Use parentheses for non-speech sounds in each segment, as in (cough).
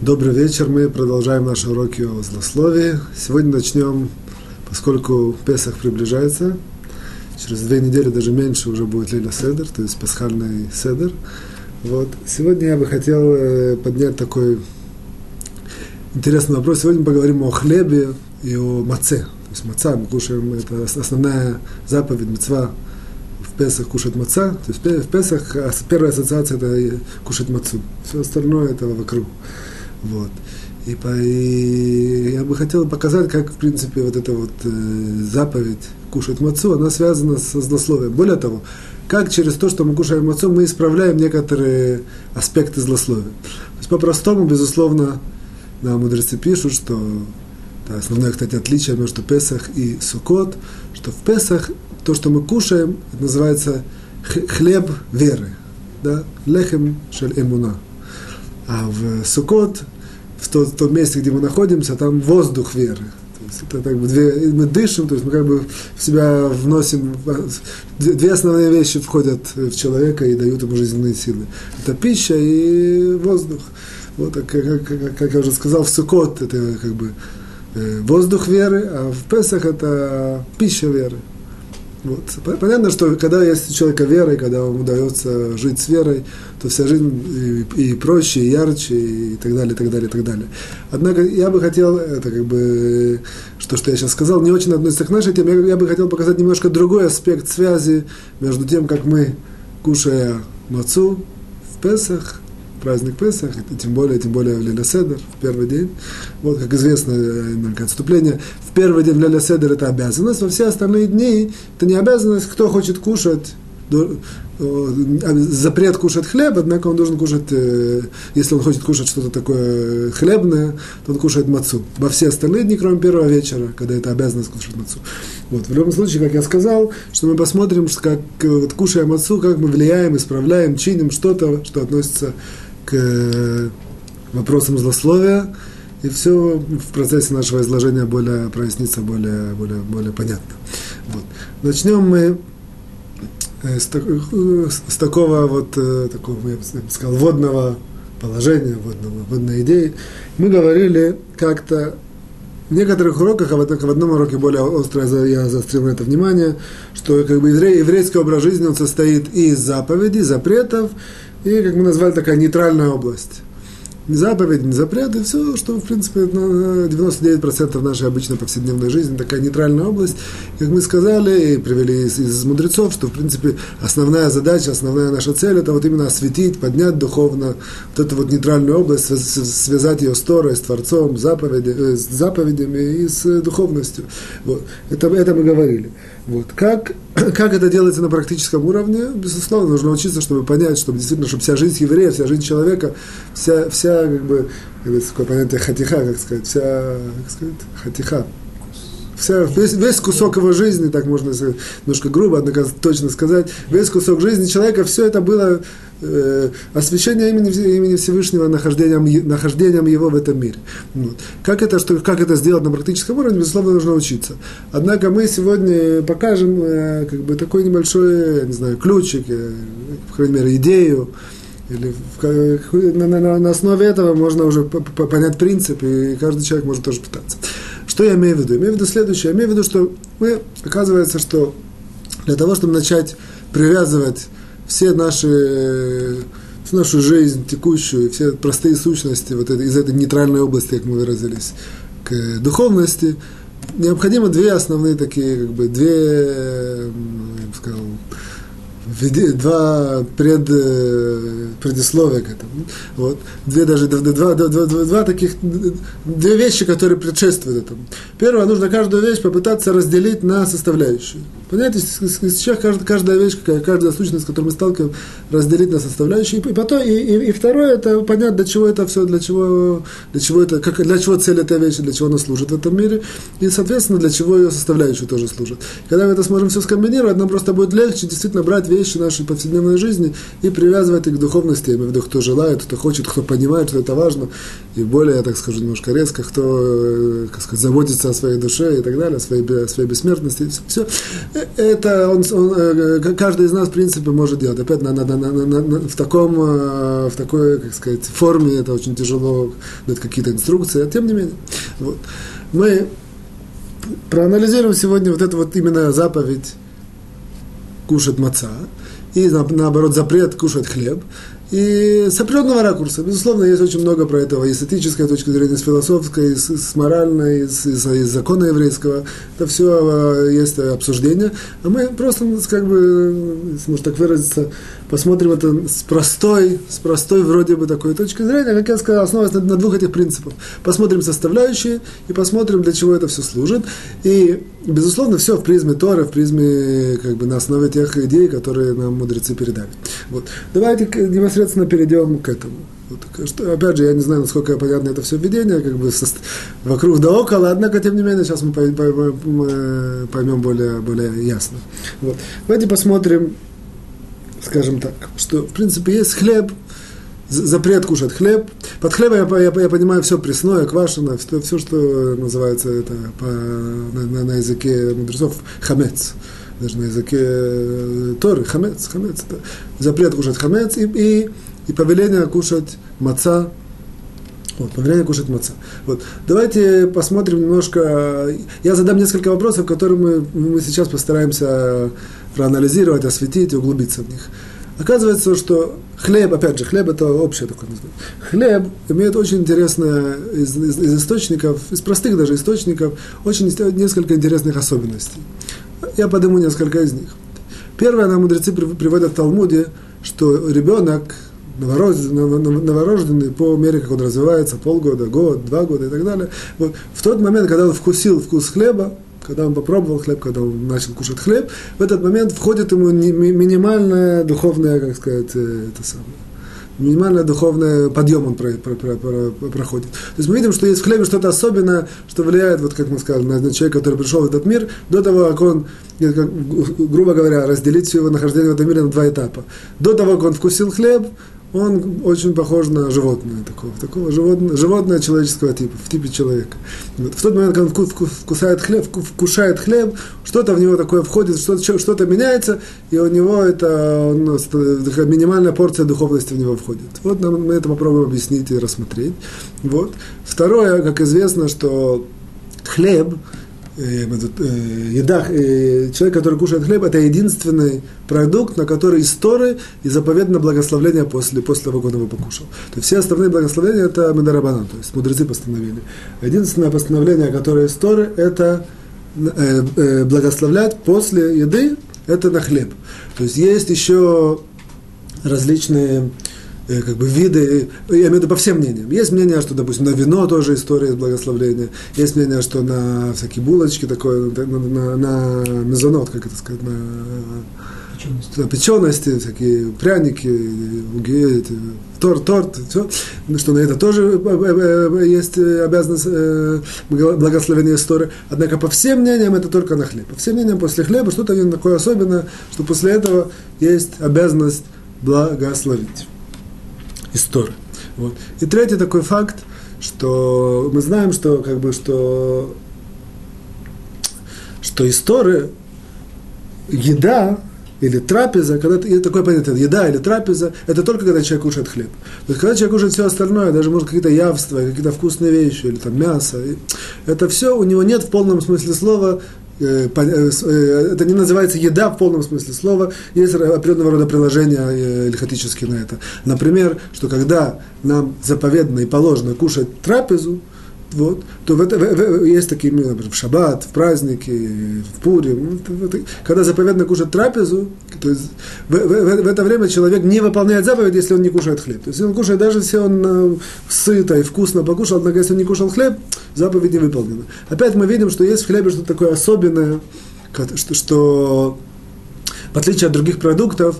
Добрый вечер, мы продолжаем наши уроки о злословии. Сегодня начнем, поскольку Песах приближается, через две недели, даже меньше, уже будет Лиля Седер, то есть пасхальный Седер. Вот. Сегодня я бы хотел э, поднять такой интересный вопрос. Сегодня поговорим о хлебе и о маце. То есть маца мы кушаем, это основная заповедь, мецва в Песах кушать маца. То есть в Песах первая ассоциация это кушать мацу. Все остальное это вокруг. Вот. И, по, и я бы хотел показать, как, в принципе, вот эта вот э, заповедь кушать мацу, она связана со злословием. Более того, как через то, что мы кушаем мацу, мы исправляем некоторые аспекты злословия. То есть по-простому, безусловно, да, мудрецы пишут, что да, основное, кстати, отличие между Песах и Сукот, что в Песах то, что мы кушаем, называется хлеб веры, да, лехем шель эмуна. А в Сукот, в тот, в том месте, где мы находимся, там воздух веры. То есть это как бы две, мы дышим, то есть мы как бы в себя вносим, две основные вещи входят в человека и дают ему жизненные силы. Это пища и воздух. Вот, как, как, как я уже сказал, в Сукот это как бы э, воздух веры, а в Песах это пища веры. Вот. Понятно, что когда есть у человека вера, и когда ему удается жить с верой, то вся жизнь и, проще, и ярче, и так далее, и так далее, и так далее. Однако я бы хотел, это как бы, что, что я сейчас сказал, не очень относится к нашей теме, я бы хотел показать немножко другой аспект связи между тем, как мы, кушая мацу в Песах, праздник Песах, и тем более, тем более в Лиля Седер, в первый день. Вот, как известно, только отступление, в первый день в Лиля Седер это обязанность, во все остальные дни это не обязанность, кто хочет кушать, запрет кушать хлеб, однако он должен кушать, э, если он хочет кушать что-то такое хлебное, то он кушает мацу. Во все остальные дни, кроме первого вечера, когда это обязанность кушать мацу. Вот. В любом случае, как я сказал, что мы посмотрим, как вот, кушая мацу, как мы влияем, исправляем, чиним что-то, что относится к э, вопросам злословия, и все в процессе нашего изложения более прояснится, более, более, более понятно. Вот. Начнем мы э, с, э, с такого вот, такого, я бы сказал, водного положения, водного, водной идеи. Мы говорили как-то в некоторых уроках, а в, в одном уроке более остро я заострил на это внимание, что как бы еврей, еврейский образ жизни он состоит из заповедей, запретов и, как мы назвали, такая нейтральная область. Не заповедь, не запрет, и все, что, в принципе, 99% нашей обычной повседневной жизни, такая нейтральная область. Как мы сказали и привели из, из мудрецов, что, в принципе, основная задача, основная наша цель, это вот именно осветить, поднять духовно вот эту вот нейтральную область, связать ее с Торой, с Творцом, заповеди, э, с заповедями и с духовностью. Вот. Это, это мы говорили. Вот. Как, (clears throat) как это делается на практическом уровне? Безусловно, нужно учиться, чтобы понять, чтобы действительно, чтобы вся жизнь еврея, вся жизнь человека, вся, вся как бы, такое понятие хатиха, как сказать, вся, как сказать, хатиха, вся, весь, весь кусок его жизни, так можно немножко грубо, однако точно сказать, весь кусок жизни человека, все это было э, освящение имени, имени Всевышнего нахождением, нахождением его в этом мире. Вот. Как, это, что, как это сделать на практическом уровне, безусловно, нужно учиться. Однако мы сегодня покажем э, как бы такой небольшой, не знаю, ключик, э, по крайней мере, идею, или в, на, на, на основе этого можно уже понять принцип, и каждый человек может тоже пытаться. Что я имею в виду? Имею в виду следующее. Я имею в виду, что мы, оказывается, что для того, чтобы начать привязывать все наши всю нашу жизнь текущую, все простые сущности вот это, из этой нейтральной области, как мы выразились, к духовности, необходимо две основные такие, как бы, две, я бы сказал, два пред, э, предисловия к этому. Вот. Две даже два, два, два, два, таких, две вещи, которые предшествуют этому. Первое, нужно каждую вещь попытаться разделить на составляющие. Понятно, сейчас каждая, каждая вещь, каждая сущность, с которой мы сталкиваемся, разделить на составляющие. И, потом, и, и, и второе, это понять, для чего это все, для чего, для чего это, как, для чего цель этой вещи, для чего она служит в этом мире. И, соответственно, для чего ее составляющие тоже служат. Когда мы это сможем все скомбинировать, нам просто будет легче действительно брать вещи нашей повседневной жизни и привязывать их к духовности. Я имею в виду, кто желает, кто хочет, кто понимает, что это важно. И более, я так скажу немножко резко, кто, э, как сказать, заботится о своей душе и так далее, о своей, о своей бессмертности. Все. Это он, он, э, каждый из нас, в принципе, может делать. Опять на, на, на, на, на, в, таком, в такой, как сказать, форме это очень тяжело дать какие-то инструкции, а тем не менее. Вот. Мы проанализируем сегодня вот эту вот именно заповедь кушать маца, и наоборот запрет кушать хлеб. И с определенного ракурса, безусловно, есть очень много про этого, и с этической точки зрения, и с философской, и с, с моральной, и с, и с закона еврейского. Это все э, есть обсуждение. А мы просто, как бы, если можно так выразиться, посмотрим это с простой, с простой вроде бы такой точки зрения, как я сказал, основываясь на, на двух этих принципах. Посмотрим составляющие и посмотрим, для чего это все служит. И, безусловно, все в призме Тора, в призме, как бы, на основе тех идей, которые нам мудрецы передали. Вот. Давайте непосредственно перейдем к этому. Вот, что, опять же, я не знаю, насколько понятно это все введение, как бы со, вокруг да около, однако, тем не менее, сейчас мы поймем более, более ясно. Вот. Давайте посмотрим, скажем так, что, в принципе, есть хлеб, запрет кушать хлеб. Под хлебом я, я, я понимаю все пресное, квашеное, все, все что называется это по, на, на, на языке мудрецов хамец даже на языке э, Торы, хамец, хамец, это запрет кушать хамец и, и, и повеление кушать маца, вот, повеление кушать маца. Вот. Давайте посмотрим немножко, я задам несколько вопросов, которые мы, мы сейчас постараемся проанализировать, осветить, углубиться в них. Оказывается, что хлеб, опять же, хлеб это общее такое название. Хлеб имеет очень интересное из, из, из источников, из простых даже источников, очень несколько интересных особенностей. Я подниму несколько из них. Первое, нам мудрецы приводят в Талмуде, что ребенок, новорожденный, по мере, как он развивается, полгода, год, два года и так далее, вот, в тот момент, когда он вкусил вкус хлеба, когда он попробовал хлеб, когда он начал кушать хлеб, в этот момент входит ему минимальная духовная, как сказать, э, это самое, минимальный духовный подъем он про, про, про, про, проходит. То есть мы видим, что есть в хлебе что-то особенное, что влияет, вот как мы сказали, на человека, который пришел в этот мир, до того, как он, как, грубо говоря, разделить все его нахождение в этом мире на два этапа. До того, как он вкусил хлеб, он очень похож на животное такого, такого животное, животное человеческого типа, в типе человека. Вот. В тот момент, когда он вкусает хлеб, вкушает хлеб, что-то в него такое входит, что-то, что-то меняется, и у него это он, минимальная порция духовности в него входит. Вот нам, мы это попробуем объяснить и рассмотреть. Вот. Второе, как известно, что хлеб – еда, э, человек, который кушает хлеб, это единственный продукт, на который из Торы и заповедано благословление после, после того, как он его покушал. То есть все остальные благословения это Медарабана, то есть мудрецы постановили. Единственное постановление, которое из Торы, это благословлять после еды, это на хлеб. То есть есть еще различные Э, как бы виды, я имею в виду по всем мнениям. Есть мнение, что, допустим, на вино тоже история благословления. Есть мнение, что на всякие булочки, такое, на, на, на мезонот, как это сказать, на печености, на печености всякие пряники, уги, торт, торт, все, что на это тоже э, э, есть обязанность благословения истории. Однако по всем мнениям это только на хлеб. По всем мнениям после хлеба что-то такое особенное, что после этого есть обязанность благословить истории. Вот. И третий такой факт, что мы знаем, что как бы что что история, еда или трапеза, когда это такое понятие, еда или трапеза, это только когда человек кушает хлеб. То есть, когда человек кушает все остальное, даже может какие-то явства, какие-то вкусные вещи, или там мясо, это все у него нет в полном смысле слова это не называется еда в полном смысле слова, есть определенного рода приложения лихотические на это. Например, что когда нам заповедно и положено кушать трапезу, вот, то в это, в, в, есть такие, например, в шаббат, в праздники, в пуре, ну, когда заповедно кушать трапезу, то есть в, в, в, в это время человек не выполняет заповедь, если он не кушает хлеб. То есть он кушает, даже если он э, сыто и вкусно покушал, однако если он не кушал хлеб, заповедь не выполнена. Опять мы видим, что есть в хлебе что-то такое особенное, что, что в отличие от других продуктов,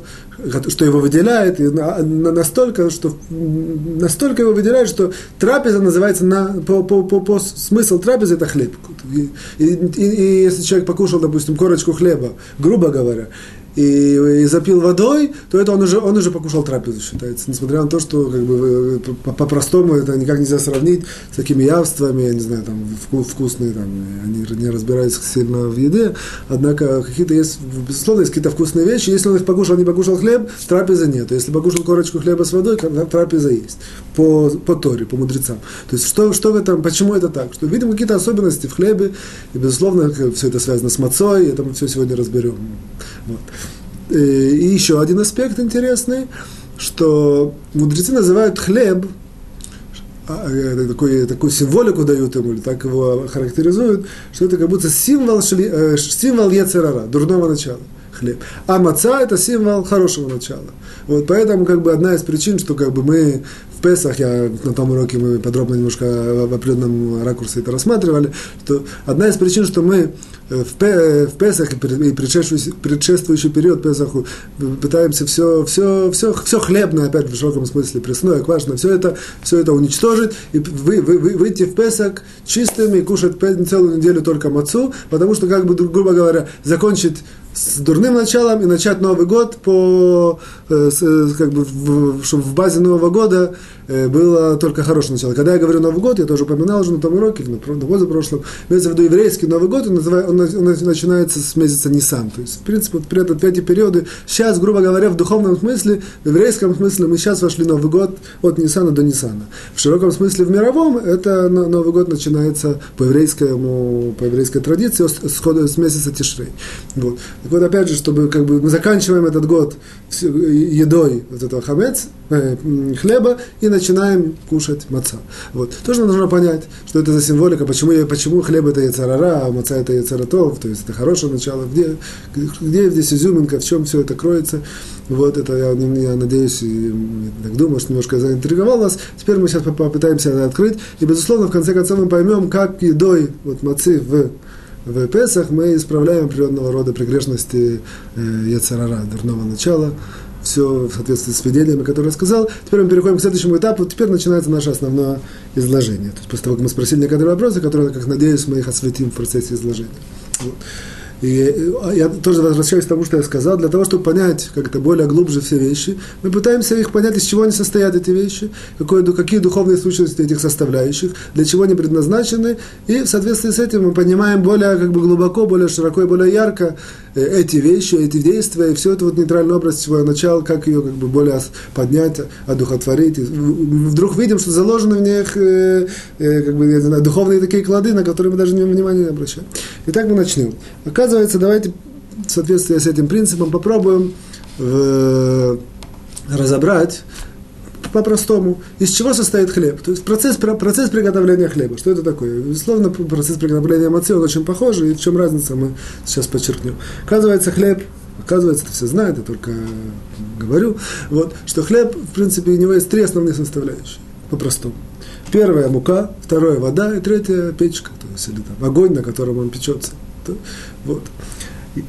что его выделяет, и настолько, что, настолько его выделяет, что трапеза называется на, по, по, по, по смысл трапезы это хлеб. И, и, и, и если человек покушал, допустим, корочку хлеба, грубо говоря, и, и запил водой, то это он уже, он уже покушал трапезу, считается. Несмотря на то, что как бы, по-простому это никак нельзя сравнить с такими явствами, я не знаю, там вкусные, там, они не разбираются сильно в еде, однако какие-то есть, безусловно, есть какие-то вкусные вещи. Если он их покушал, не покушал хлеб, трапезы нет. Если покушал корочку хлеба с водой, трапеза есть. По, по Торе, по мудрецам. То есть что, что в этом, почему это так? Что видим какие-то особенности в хлебе, и, безусловно, все это связано с мацой, это мы все сегодня разберем. Вот. Э, и еще один аспект интересный, что мудрецы называют хлеб, а, э, такой, такую символику дают ему, или так его характеризуют, что это как будто символ, э, символ Ецерара, дурного начала хлеб. А маца – это символ хорошего начала. Вот поэтому как бы одна из причин, что как бы мы в Песах, я на том уроке мы подробно немножко в определенном ракурсе это рассматривали, что одна из причин, что мы в, в Песах и предшествующий, предшествующий период Песаху пытаемся все, все, все, все хлебное, опять в широком смысле, пресное, квашеное, все это, все это уничтожить и вы, вы, вы, выйти в Песах чистыми и кушать целую неделю только мацу, потому что, как бы, грубо говоря, закончить с дурным началом и начать Новый год по, э, с, как бы, в, чтобы в базе Нового года э, было только хорошее начало. Когда я говорю Новый год, я тоже упоминал уже на том уроке, на, на прошлом, имеется в виду еврейский Новый год, он, он, он начинается с месяца Нисан. То есть, в принципе, вот, этот, эти периоды, сейчас, грубо говоря, в духовном смысле, в еврейском смысле, мы сейчас вошли Новый год от Нисана до Нисана. В широком смысле, в мировом, это Новый год начинается по еврейскому, по еврейской традиции с, с, месяца Тишрей. Вот. Так вот, опять же, чтобы как бы мы заканчиваем этот год едой вот этого хамец, э, хлеба, и начинаем кушать маца. Вот. Тоже нужно понять, что это за символика, почему, почему хлеб это яцерара, а маца это яцератов, то есть это хорошее начало, где, где здесь изюминка, в чем все это кроется. Вот это я, я надеюсь, и так думаю, что немножко заинтриговал вас. Теперь мы сейчас попытаемся это открыть. И, безусловно, в конце концов мы поймем, как едой вот, мацы в в Песах мы исправляем определенного рода прегрешности э, Яцерара, дурного начала, все в соответствии с свидетелями, которые я сказал. Теперь мы переходим к следующему этапу. Теперь начинается наше основное изложение. То есть после того, как мы спросили некоторые вопросы, которые, как надеюсь, мы их осветим в процессе изложения. Вот. И а, я тоже возвращаюсь к тому, что я сказал, для того, чтобы понять как-то более глубже все вещи, мы пытаемся их понять, из чего они состоят, эти вещи, какое, какие духовные сущности этих составляющих, для чего они предназначены, и в соответствии с этим мы понимаем более как бы, глубоко, более широко и более ярко э, эти вещи, эти действия, и все это вот нейтральный образ своего начала, как ее как бы более поднять, одухотворить. И вдруг видим, что заложены в них э, э, как бы, я не знаю, духовные такие клады, на которые мы даже внимания не обращаем. Итак, мы начнем оказывается, давайте в соответствии с этим принципом попробуем э, разобрать по-простому, из чего состоит хлеб. То есть процесс, процесс приготовления хлеба. Что это такое? Безусловно, процесс приготовления мацы, он очень похожий, и в чем разница, мы сейчас подчеркнем. Оказывается, хлеб, оказывается, это все знают, я только говорю, вот, что хлеб, в принципе, у него есть три основные составляющие, по-простому. Первая мука, вторая вода и третья печка, то есть или там огонь, на котором он печется. Вот.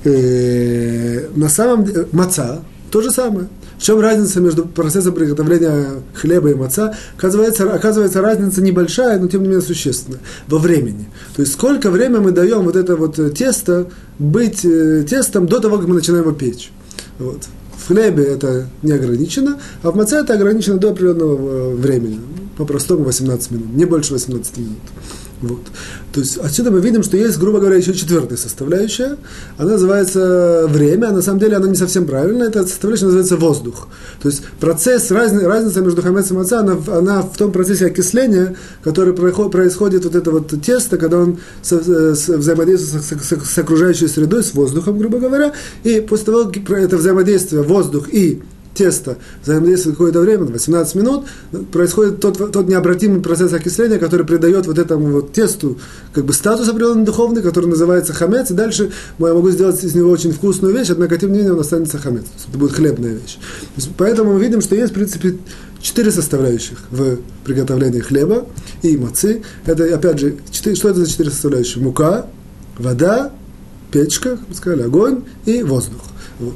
Э, на самом деле, маца то же самое. В чем разница между процессом приготовления хлеба и маца? Оказывается, оказывается, разница небольшая, но тем не менее существенная. Во времени. То есть, сколько времени мы даем вот это вот тесто быть э, тестом до того, как мы начинаем его печь. Вот. В хлебе это не ограничено, а в маце это ограничено до определенного э, времени. По-простому 18 минут, не больше 18 минут. Вот. То есть отсюда мы видим, что есть, грубо говоря, еще четвертая составляющая. Она называется время, а на самом деле она не совсем правильная. Эта составляющая называется воздух. То есть процесс, разни, разница между хамец и маца, она, она в том процессе окисления, который происходит вот это вот тесто, когда он со, с, взаимодействует с, с, с окружающей средой, с воздухом, грубо говоря. И после того, как это взаимодействие воздух и тесто взаимодействует какое-то время, 18 минут, происходит тот, тот необратимый процесс окисления, который придает вот этому вот тесту как бы статус определенный духовный, который называется хамец, и дальше я могу сделать из него очень вкусную вещь, однако тем не менее он останется хамец. Это будет хлебная вещь. Поэтому мы видим, что есть, в принципе, четыре составляющих в приготовлении хлеба и мацы. Это, опять же, четыре, что это за четыре составляющие? Мука, вода, печка, мы сказали, огонь и воздух. Вот.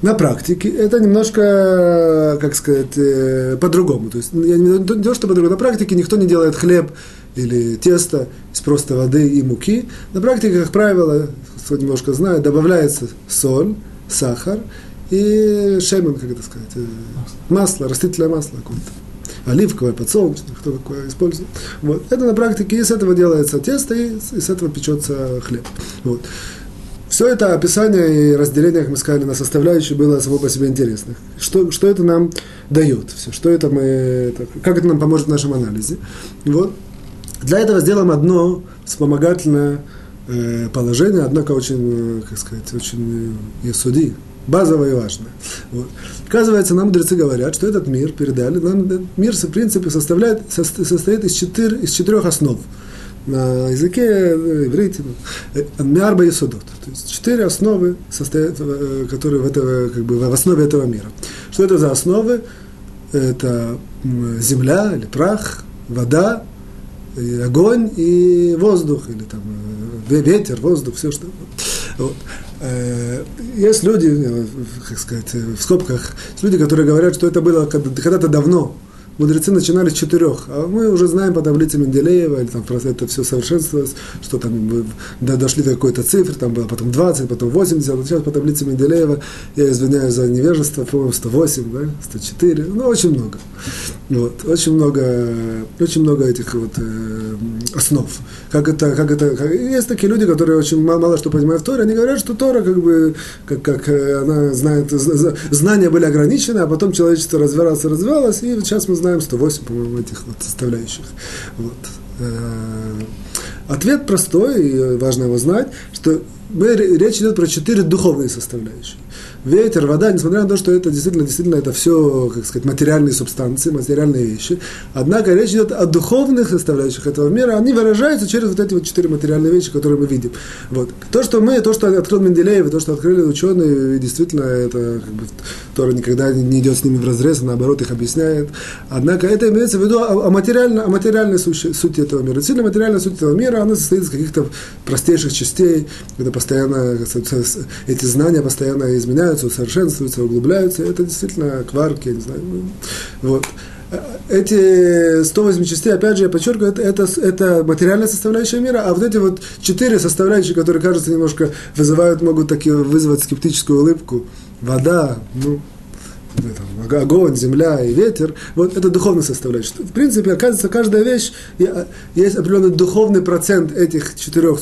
На практике это немножко, как сказать, э, по-другому. То есть, я не то, что по-другому. На практике никто не делает хлеб или тесто из просто воды и муки. На практике, как правило, кто немножко знает, добавляется соль, сахар и шемен, как это сказать, э, масло, растительное масло какое-то оливковое, подсолнечное, кто такое использует. Вот. Это на практике, из этого делается тесто, и из этого печется хлеб. Вот. Все это описание и разделение, как мы сказали, на составляющие было само по себе интересно. Что, что это нам дает, все, что это мы, как это нам поможет в нашем анализе. Вот. Для этого сделаем одно вспомогательное э, положение, однако очень, э, как сказать, очень э, суди, базовое и важное. Вот. Оказывается, нам мудрецы говорят, что этот мир передали, нам мир, в принципе, составляет, состоит из, четыр, из четырех основ. На языке э, иврите, ну, мярба и судот. То есть четыре основы, состоят, э, которые в, этого, как бы, в основе этого мира. Что это за основы? Это земля или прах, вода, и огонь и воздух, или там э, ветер, воздух, все что. Вот. Э, есть люди, э, как сказать, в скобках, люди, которые говорят, что это было когда-то давно, мудрецы начинали с четырех, а мы уже знаем по таблице Менделеева, или там это все совершенствовалось, что там да, дошли до какой-то цифры, там было потом 20, потом 80, вот сейчас по таблице Менделеева, я извиняюсь за невежество, по-моему, 108, да, 104, ну, очень много. Вот, очень много, очень много этих вот э, основ. Как это, как это, как, есть такие люди, которые очень мало, мало что понимают в Торе, они говорят, что Тора, как бы, как, как э, она знает, знания были ограничены, а потом человечество развивалось, развивалось, и сейчас мы знаем, знаем 108, по-моему, этих вот составляющих. Вот. Э, ответ простой, и важно его знать, что мы, речь идет про четыре духовные составляющие ветер, вода, несмотря на то, что это действительно, действительно это все, как сказать, материальные субстанции, материальные вещи. Однако речь идет о духовных составляющих этого мира, они выражаются через вот эти вот четыре материальные вещи, которые мы видим. Вот. То, что мы, то, что открыл Менделеев, то, что открыли ученые, действительно, это как бы, Тора никогда не идет с ними в разрез, а наоборот их объясняет. Однако это имеется в виду о, о, материально, о материальной сути, сути этого мира. Действительно, материальная суть этого мира, она состоит из каких-то простейших частей, когда постоянно, эти знания постоянно изменяются, развиваются, усовершенствуются, углубляются. Это действительно кварки, я не знаю. Ну, вот. Эти 108 частей, опять же, я подчеркиваю, это, это, это материальная составляющая мира, а вот эти вот четыре составляющие, которые, кажется, немножко вызывают, могут таки вызвать скептическую улыбку. Вода, ну, там, огонь, земля и ветер, вот это духовная составляющая. В принципе, оказывается, каждая вещь, есть определенный духовный процент этих четырех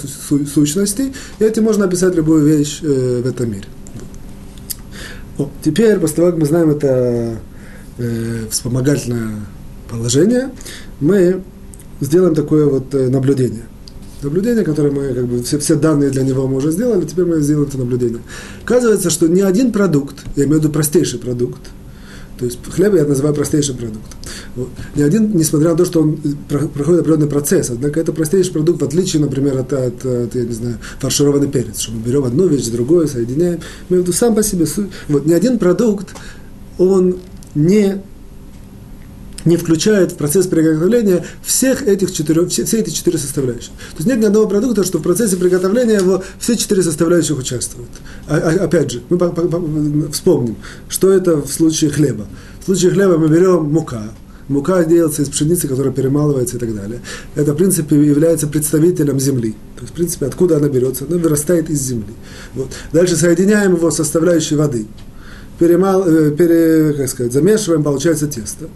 сущностей, и этим можно описать любую вещь э, в этом мире. О, теперь, после того, как мы знаем это э, вспомогательное положение, мы сделаем такое вот э, наблюдение. Наблюдение, которое мы, как бы, все, все данные для него мы уже сделали, теперь мы сделаем это наблюдение. Оказывается, что ни один продукт, я имею в виду простейший продукт, то есть хлеб я называю простейшим продуктом. Вот. Ни один, несмотря на то, что он проходит определенный процесс, однако это простейший продукт, в отличие, например, от, от, от я не знаю, фаршированный перец, что мы берем одну вещь, другую, соединяем. Мы в виду сам по себе. Вот, ни один продукт, он не не включает в процесс приготовления всех этих четырех, все, все эти четыре составляющих. То есть нет ни одного продукта, что в процессе приготовления его все четыре составляющих участвуют. А, а, опять же, мы по, по, по, вспомним, что это в случае хлеба. В случае хлеба мы берем мука, Мука делается из пшеницы, которая перемалывается и так далее. Это, в принципе, является представителем земли. То есть, в принципе, откуда она берется? Она вырастает из земли. Вот. Дальше соединяем его с составляющей воды. Перемал, э, пере, как сказать, замешиваем, получается тесто.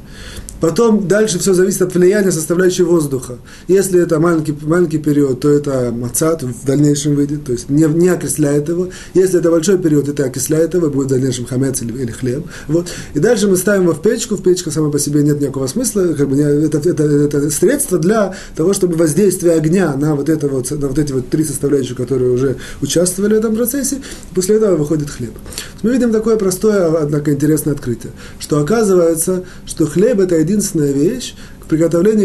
Потом дальше все зависит от влияния составляющей воздуха. Если это маленький, маленький период, то это мацат в дальнейшем выйдет, то есть не, не окисляет его. Если это большой период, это окисляет его, будет в дальнейшем хамец или, или хлеб. Вот. И дальше мы ставим его в печку. В печку сама по себе нет никакого смысла. Как бы, это, это, это средство для того, чтобы воздействие огня на вот, это вот, на вот эти вот три составляющие, которые уже участвовали в этом процессе. После этого выходит хлеб. Мы видим такое простое, однако интересное открытие, что оказывается, что хлеб это единственная вещь, в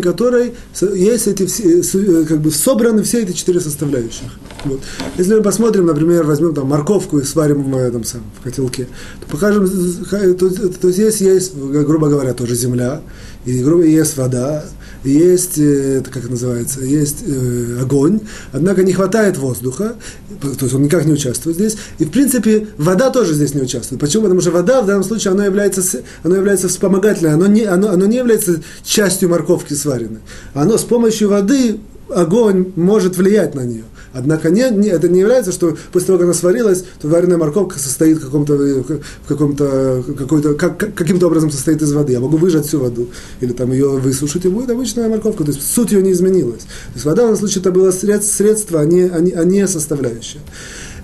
которой есть эти все, э, как бы собраны все эти четыре составляющих. Вот. Если мы посмотрим, например, возьмем там морковку и сварим в, этом самом, в котелке, то покажем, то, то здесь есть, грубо говоря, тоже земля, и грубо есть вода, есть, э, как это называется, есть э, огонь, однако не хватает воздуха, то есть он никак не участвует здесь. И, в принципе, вода тоже здесь не участвует. Почему? Потому что вода в данном случае, она является, она является вспомогательной, она не, оно, оно не является частью морковки сваренной. Оно с помощью воды огонь может влиять на нее. Однако не, не, это не является, что после того, как она сварилась, то вареная морковка состоит в каком-то, в каком-то, какой-то, как, каким-то образом состоит из воды. Я могу выжать всю воду, или там ее высушить, и будет обычная морковка. То есть суть ее не изменилась. То есть вода в данном случае это было средство, а не, а не, а не составляющая.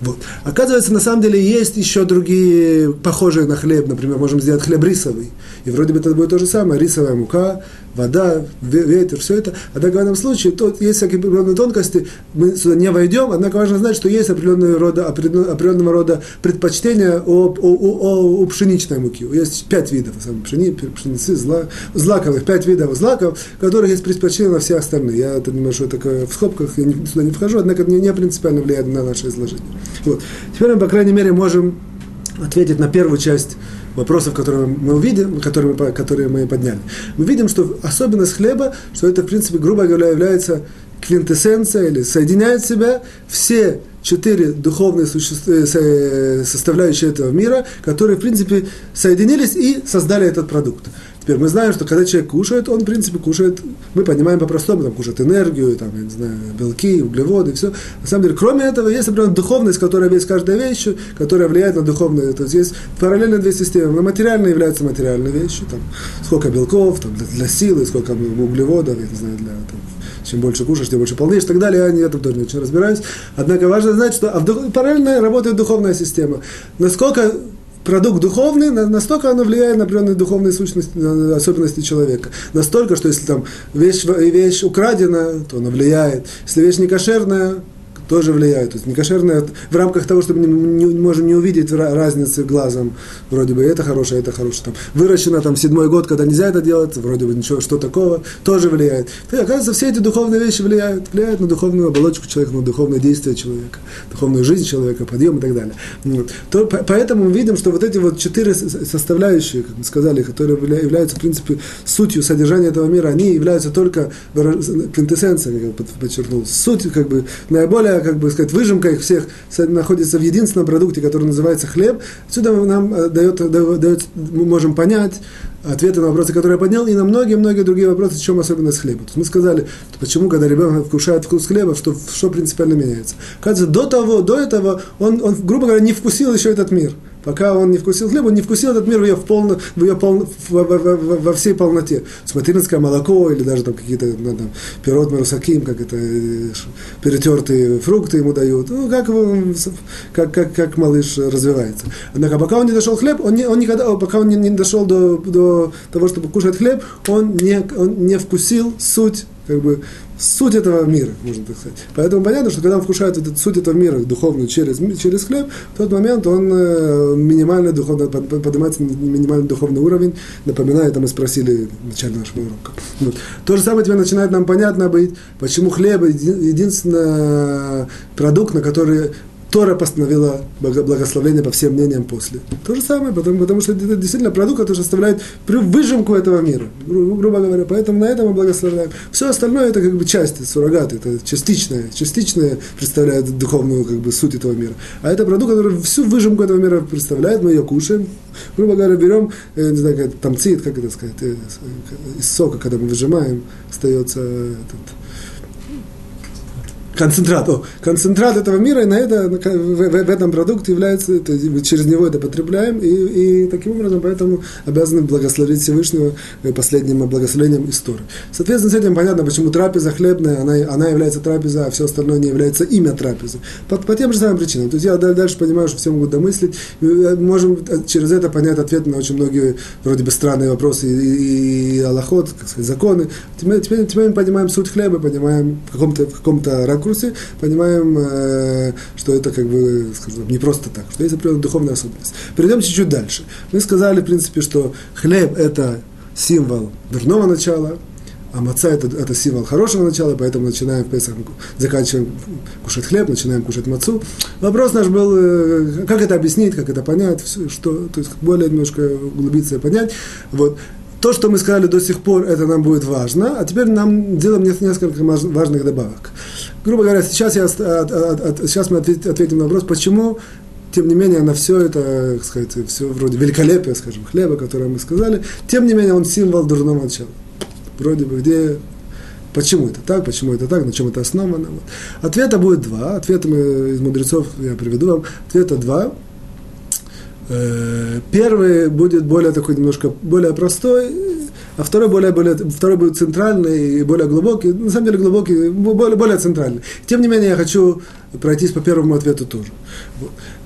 Вот. Оказывается, на самом деле есть еще другие, похожие на хлеб, например, можем сделать хлеб рисовый. И вроде бы это будет то же самое, рисовая мука, вода, ветер, все это. Однако в этом случае тут есть определенные тонкости, мы сюда не войдем, однако важно знать, что есть определенного рода, определенного рода предпочтения о, о, о, о пшеничной муке. Есть пять видов пшени, пшеницы, зла, злаковых, пять видов злаков, которых есть предпочтение на все остальные. Я это немножко такое в скобках, я сюда не вхожу, однако это не, не принципиально влияет на наше изложение. Вот. Теперь мы, по крайней мере, можем ответить на первую часть вопросов, которые мы увидим, которые мы, которые мы подняли. Мы видим, что особенность хлеба, что это, в принципе, грубо говоря, является квинтэссенция или соединяет в себя все четыре духовные существа, э, составляющие этого мира, которые, в принципе, соединились и создали этот продукт. Теперь мы знаем, что когда человек кушает, он, в принципе, кушает, мы понимаем по-простому, там, кушает энергию, там, я не знаю, белки, углеводы, все. На самом деле, кроме этого, есть, например, духовность, которая есть каждая вещь, которая влияет на духовное. То есть есть параллельно две системы. На материальные являются материальные вещи, там, сколько белков, там, для, для силы, сколько углеводов, я не знаю, для, там, чем больше кушаешь, тем больше полнеешь и так далее. Я не этом тоже не очень разбираюсь. Однако важно знать, что а в, параллельно работает духовная система. Насколько продукт духовный, настолько оно влияет на определенные духовные сущности, особенности человека. Настолько, что если там вещь, вещь украдена, то она влияет. Если вещь не кошерная, тоже влияют. То есть некошерное в рамках того, чтобы мы не, можем не увидеть разницы глазом, вроде бы это хорошее, это хорошее. Там, выращено там седьмой год, когда нельзя это делать, вроде бы ничего, что такого, тоже влияет. И, оказывается, все эти духовные вещи влияют, влияют на духовную оболочку человека, на духовное действие человека, духовную жизнь человека, подъем и так далее. Вот. То, поэтому мы видим, что вот эти вот четыре составляющие, как мы сказали, которые являются, в принципе, сутью содержания этого мира, они являются только квинтэссенцией, как подчеркнул, суть, как бы, наиболее как бы сказать, выжимка их всех находится в единственном продукте, который называется хлеб. Отсюда нам э, дает, дает, мы можем понять ответы на вопросы, которые я поднял, и на многие-многие другие вопросы, в чем особенность хлеба. То есть мы сказали, почему, когда ребенок вкушает вкус хлеба, что, что принципиально меняется. Кажется, до того, до этого, он, он, грубо говоря, не вкусил еще этот мир – Пока он не вкусил хлеб, он не вкусил этот мир в ее, в полно, в ее полно, в, в, в, во всей полноте. Материнское молоко или даже там какие-то ну, там, пирот марусаким, как это перетертые фрукты ему дают. Ну, как, как, как, как малыш развивается. Однако пока он не дошел хлеб, он, не, он никогда, пока он не, не дошел до, до того, чтобы кушать хлеб, он не, он не вкусил суть как бы суть этого мира, можно так сказать. Поэтому понятно, что когда он вкушает эту суть этого мира духовную через, через хлеб, в тот момент он э, минимально духовно, поднимается на минимальный духовный уровень. Напоминаю, это мы спросили в начале нашего урока. Вот. То же самое тебе начинает нам понятно быть, почему хлеб единственный продукт, на который Тора постановила благословение по всем мнениям после. То же самое, потому, потому что это действительно продукт, который составляет выжимку этого мира, гру, грубо говоря. Поэтому на этом мы благословляем. Все остальное это как бы часть, суррогат, это частичное, частичное представляет духовную как бы суть этого мира. А это продукт, который всю выжимку этого мира представляет, мы ее кушаем. Грубо говоря, берем, э, не знаю, как там цит, как это сказать, э, из сока, когда мы выжимаем, остается этот, концентрат, о, концентрат этого мира, и на это, в, в, в этом продукте является, то есть через него это потребляем, и, и таким образом поэтому обязаны благословить Всевышнего последним благословением истории. Соответственно, с этим понятно, почему трапеза хлебная, она, она является трапеза, а все остальное не является имя трапезы. По, по тем же самым причинам. То есть я дальше понимаю, что все могут домыслить, мы можем через это понять ответ на очень многие вроде бы странные вопросы и, и, и аллахот, как сказать, законы. Теперь, теперь, теперь мы понимаем суть хлеба, понимаем в каком-то, в каком-то ракурсе, понимаем, э, что это как бы, скажем, не просто так, что есть определенная духовная особенность. Перейдем чуть-чуть дальше. Мы сказали, в принципе, что хлеб – это символ дурного начала, а маца это, это символ хорошего начала, поэтому начинаем в Песах, заканчиваем кушать хлеб, начинаем кушать мацу. Вопрос наш был, э, как это объяснить, как это понять, что, то есть более немножко углубиться и понять. Вот. То, что мы сказали до сих пор, это нам будет важно, а теперь нам делаем несколько важных добавок. Грубо говоря, сейчас, я, от, от, от, сейчас мы ответим на вопрос, почему тем не менее, на все это, так сказать, все вроде великолепие, скажем, хлеба, которое мы сказали, тем не менее, он символ дурного начала. Вроде бы, где Почему это так, почему это так, на чем это основано? Вот. Ответа будет два. Ответа мы из мудрецов я приведу вам. Ответа два. Э, первый будет более такой немножко более простой, а второй, более, более, второй будет центральный и более глубокий, на самом деле глубокий, более, более центральный. Тем не менее, я хочу пройтись по первому ответу тоже.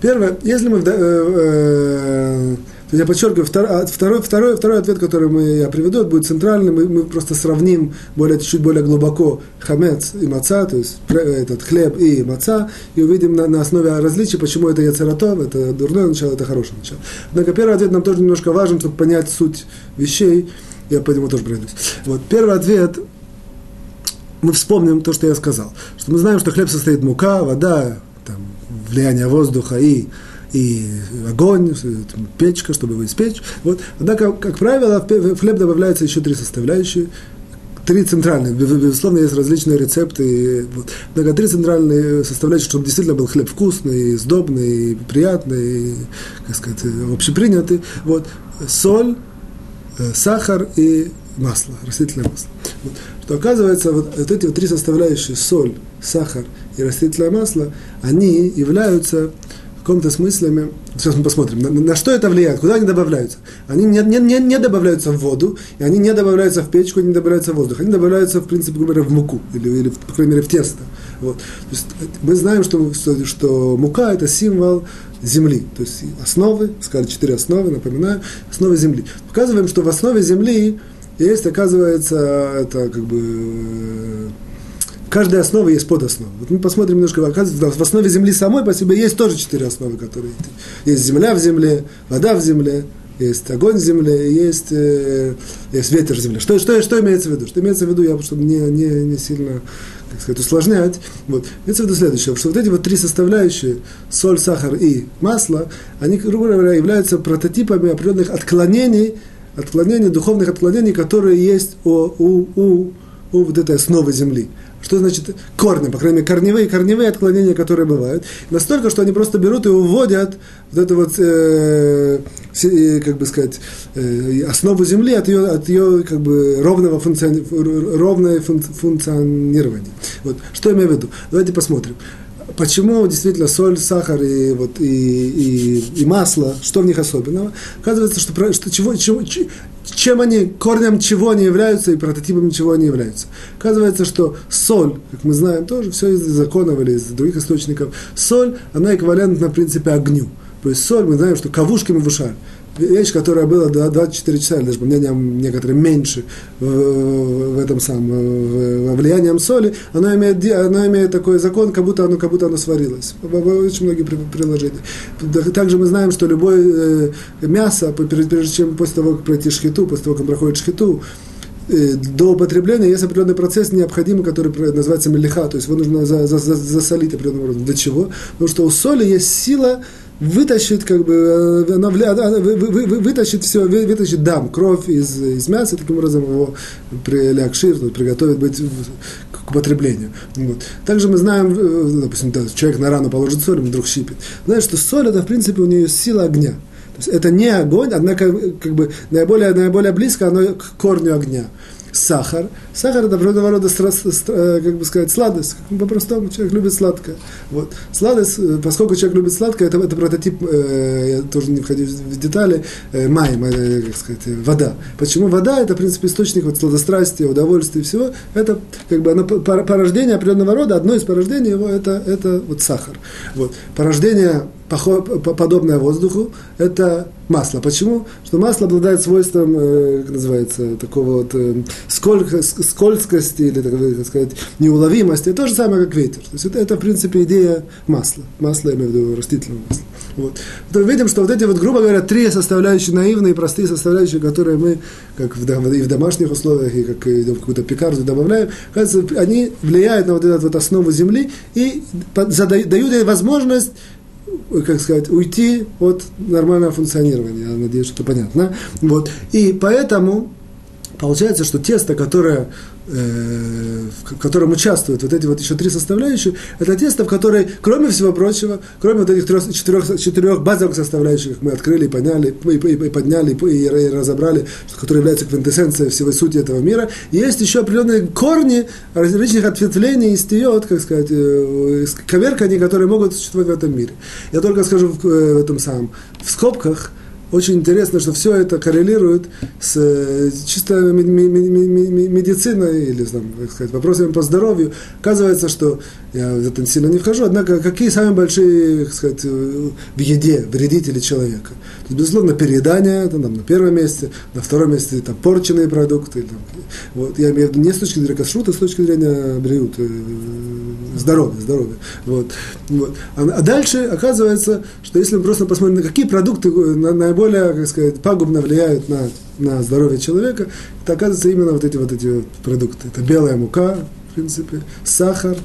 Первое, если мы... Э, э, я подчеркиваю, а, второй, второй, второй ответ, который мы, я приведу, будет центральный, мы, мы просто сравним более, чуть более глубоко хамец и маца, то есть этот хлеб и маца, и увидим на, на основе различий, почему это яцератов, это дурное начало, это хорошее начало. Однако первый ответ нам тоже немножко важен, чтобы понять суть вещей, я по нему тоже пройдусь. Вот, первый ответ, мы вспомним то, что я сказал, что мы знаем, что хлеб состоит мука, вода, там, влияние воздуха и и огонь, печка, чтобы его испечь. Вот. Однако, как правило, в хлеб добавляются еще три составляющие. Три центральные. Безусловно, есть различные рецепты. Вот. Однако три центральные составляющие, чтобы действительно был хлеб вкусный, сдобный, приятный, как сказать, общепринятый. Вот. Соль, сахар и масло, растительное масло. Вот. Что оказывается, вот, вот эти вот три составляющие, соль, сахар и растительное масло, они являются каком-то смысле, сейчас мы посмотрим, на, на что это влияет, куда они добавляются. Они не, не, не, не добавляются в воду, и они не добавляются в печку, не добавляются в воздух. Они добавляются, в принципе, грубо говоря, в муку, или, или по крайней мере, в тесто. Вот. То есть, мы знаем, что, что, что мука – это символ земли, то есть основы, сказали четыре основы, напоминаю, основы земли. Показываем, что в основе земли есть, оказывается, это как бы каждой основы есть подоснова. Вот мы посмотрим немножко, оказывается, в основе Земли самой по себе есть тоже четыре основы, которые есть земля в земле, вода в земле, есть огонь в земле, есть, э, есть ветер в земле. Что, что, что имеется в виду? Что имеется в виду, я чтобы не, не, не сильно как сказать, усложнять. Вот. Имеется в виду следующее, что вот эти вот три составляющие, соль, сахар и масло, они, грубо говоря, являются прототипами определенных отклонений, отклонений, духовных отклонений, которые есть у, у, у, у вот этой основы земли. Что значит корни, по крайней мере, корневые, корневые отклонения, которые бывают. Настолько, что они просто берут и уводят вот эту вот, э, э, как бы сказать, э, основу Земли от ее, от ее как бы ровного функциони, ровное функционирования. Вот. Что я имею в виду? Давайте посмотрим почему действительно соль, сахар и, вот, и, и, и масло, что в них особенного? Оказывается, что, что чего, чего, чем они, корнем чего они являются и прототипом чего они являются. Оказывается, что соль, как мы знаем тоже, все из законов или из других источников, соль, она эквивалентна, в принципе, огню. То есть соль, мы знаем, что кавушки мы вышали вещь, которая была 24 часа, даже по мнениям некоторым меньше в, в этом самом, в, влиянием соли, оно имеет, оно имеет такой закон, как будто оно, как будто оно сварилось. Очень многие приложения. Также мы знаем, что любое э, мясо, прежде чем после того, как пройти шхиту, после того, как проходит шхиту, э, до употребления есть определенный процесс необходимый, который называется мелиха, то есть его нужно за, за, за, засолить определенным образом. Для чего? Потому что у соли есть сила вытащит, как бы, э, она, она вы, вы, вы, вытащит все, вытащит дам, кровь из, из мяса, таким образом его при лякшир, приготовит быть к употреблению. Вот. Также мы знаем, э, допустим, да, человек на рану положит соль, вдруг щипит. Знаешь, что соль, это, в принципе, у нее сила огня. То есть это не огонь, однако, как бы, наиболее, наиболее близко оно к корню огня сахар. Сахар это определенного рода, э, как бы сказать, сладость. По-простому человек любит сладкое. Вот. Сладость, э, поскольку человек любит сладкое, это, это прототип, э, я тоже не входил в детали, э, майм, э, как сказать, э, вода. Почему вода? Это, в принципе, источник вот, сладострастия, удовольствия и всего. Это как бы оно, порождение определенного рода, одно из порождений его это, это вот сахар. Вот. Порождение подобное воздуху, это масло. Почему? Что масло обладает свойством, э, как называется, такого вот э, скользкости или, так сказать, неуловимости. То же самое, как ветер. То есть это, это в принципе, идея масла. Масло, я имею в виду растительного масла. Вот. То видим, что вот эти вот, грубо говоря, три составляющие, наивные, простые составляющие, которые мы, как в, и в домашних условиях, и как и в какую-то пекарню добавляем, кажется, они влияют на вот эту вот основу земли и дают ей возможность как сказать, уйти от нормального функционирования. Я надеюсь, что понятно. Вот. И поэтому Получается, что тесто, которое, э, в котором участвуют вот эти вот еще три составляющие, это тесто, в которой, кроме всего прочего, кроме вот этих трех, четырех, четырех базовых составляющих, как мы открыли и поняли, и, и, и подняли, и, и разобрали, которые являются квинтэссенцией всего сути этого мира, есть еще определенные корни различных ответвлений и стиот, как сказать, э, коверканий, которые могут существовать в этом мире. Я только скажу в, э, в этом самом, в скобках – очень интересно, что все это коррелирует с э, чисто медициной или там, сказать, вопросами по здоровью. Оказывается, что я в это сильно не вхожу, однако какие самые большие, как сказать, в еде вредители человека? То безусловно, переедание, это там, на первом месте, на втором месте там, порченные продукты. Там, вот, я имею в виду не с точки зрения кашрута, а с точки зрения бриют, э, здоровья, здоровья. Вот, вот. А, а дальше оказывается, что если мы просто посмотрим, на какие продукты на, наиболее, как сказать, пагубно влияют на, на здоровье человека, это оказывается именно вот эти вот эти вот продукты. Это белая мука, в принципе, сахар,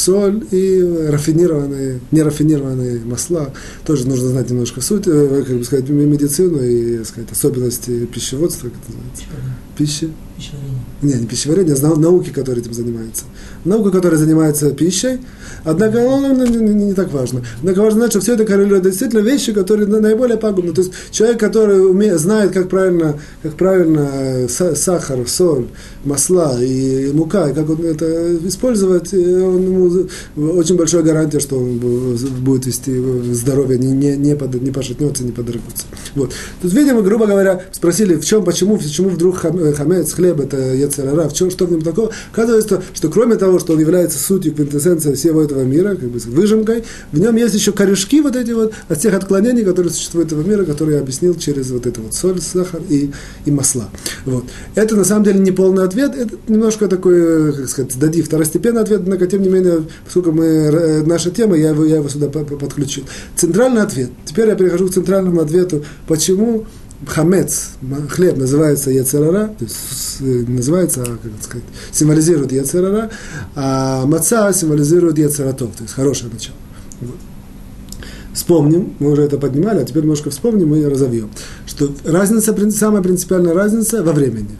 соль и рафинированные, нерафинированные масла. Тоже нужно знать немножко суть, э, как бы сказать, медицину и сказать, особенности пищеводства, как это называется. Пищи. Пищеварение. Не, не пищеварение, а науки, которые этим занимаются. Наука, которая занимается пищей, однако ну, ну, не, не, не так важно. Однако важно знать, что все это коррелирует действительно вещи, которые наиболее пагубны. То есть человек, который умеет, знает, как правильно, как правильно э, сахар, соль, масла и мука, и как он это использовать, он, ему очень большая гарантия, что он будет вести здоровье, не, не, не, под, не пошатнется, не подорвется. Вот. Тут, видимо, грубо говоря, спросили, в чем, почему, почему вдруг хамец, хлеб, это яцерара, в чем, что в нем такого. Оказывается, что кроме того, что он является сутью, квинтэссенцией всего этого мира, как бы выжимкой, в нем есть еще корешки вот эти вот от тех отклонений, которые существуют этого мира, которые я объяснил через вот это вот соль, сахар и, и масла. Вот. Это на самом деле не полный ответ, это немножко такой, как сказать, дадим второстепенный ответ, однако, тем не менее, поскольку мы, э, наша тема, я его, я его сюда подключил. Центральный ответ. Теперь я перехожу к центральному ответу, почему хамец, хлеб называется яцерара, есть называется, как сказать, символизирует яцерара, а маца символизирует яцератов, то есть хорошее начало. Вот. Вспомним, мы уже это поднимали, а теперь немножко вспомним и разовьем, что разница, самая принципиальная разница во времени.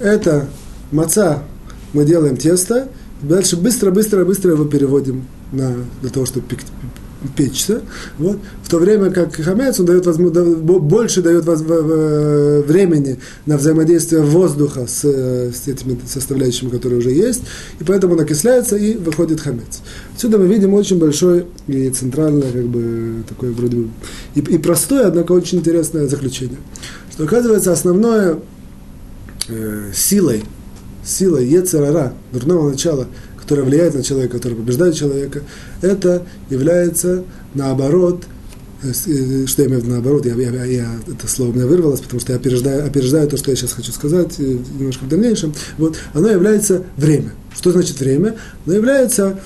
Это маца, мы делаем тесто, дальше быстро-быстро-быстро его переводим на, для того, чтобы печься, вот, в то время как хамец, он дает больше дает времени на взаимодействие воздуха с, с этими составляющими, которые уже есть, и поэтому он окисляется и выходит хамец. Отсюда мы видим очень большой и центральное, как бы, такое вроде бы, и, и простое, однако очень интересное заключение, что оказывается основное э, силой, силой Ецерара, дурного начала – которая влияет на человека, которая побеждает человека, это является наоборот, э, э, что я имею в виду наоборот, я, я, я, это слово у меня вырвалось, потому что я опережаю, опережаю то, что я сейчас хочу сказать э, немножко в дальнейшем. Вот, оно является время. Что значит время? Оно является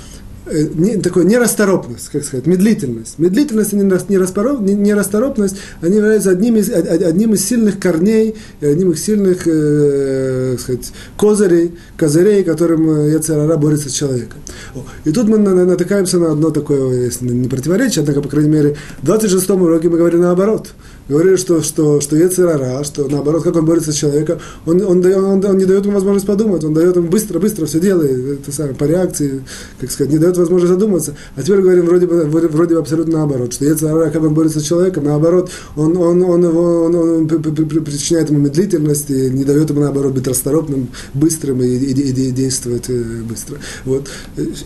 не, такой нерасторопность, как сказать, медлительность. Медлительность и нерасторопность, они являются одним из, одним из сильных корней, одним из сильных э, сказать, козырей, козырей, которым Яцерара борется с человеком. И тут мы натыкаемся на одно такое, если не противоречие, однако, по крайней мере, в 26 уроке мы говорим наоборот – говорили, что, что, что Ецерара, что наоборот, как он борется с человеком, он, он, он, он не дает ему возможность подумать, он дает ему быстро-быстро все делает, это самое, по реакции, как сказать, не дает возможность задуматься. А теперь говорим вроде бы, вроде бы абсолютно наоборот, что Ецерара, как он борется с человеком, наоборот, он, он, он, его, он, он, он причиняет ему медлительность и не дает ему, наоборот, быть расторопным, быстрым и, и, и, и действовать э, быстро. Вот.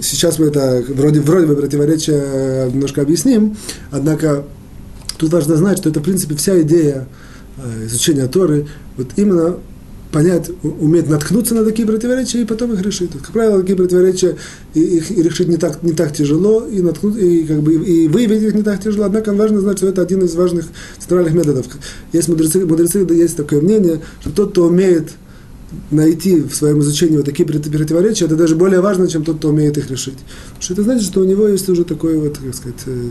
Сейчас мы это вроде, вроде бы противоречие немножко объясним, однако Тут важно знать, что это, в принципе, вся идея э, изучения Торы, вот именно понять, уметь наткнуться на такие противоречия и потом их решить. Как правило, такие противоречия их, решить не так, не так тяжело, и, наткнуть, и, как бы, и выявить их не так тяжело, однако важно знать, что это один из важных центральных методов. Есть мудрецы, мудрецы есть такое мнение, что тот, кто умеет найти в своем изучении вот такие противоречия, это даже более важно, чем тот, кто умеет их решить. Потому что это значит, что у него есть уже такое вот, как сказать, э,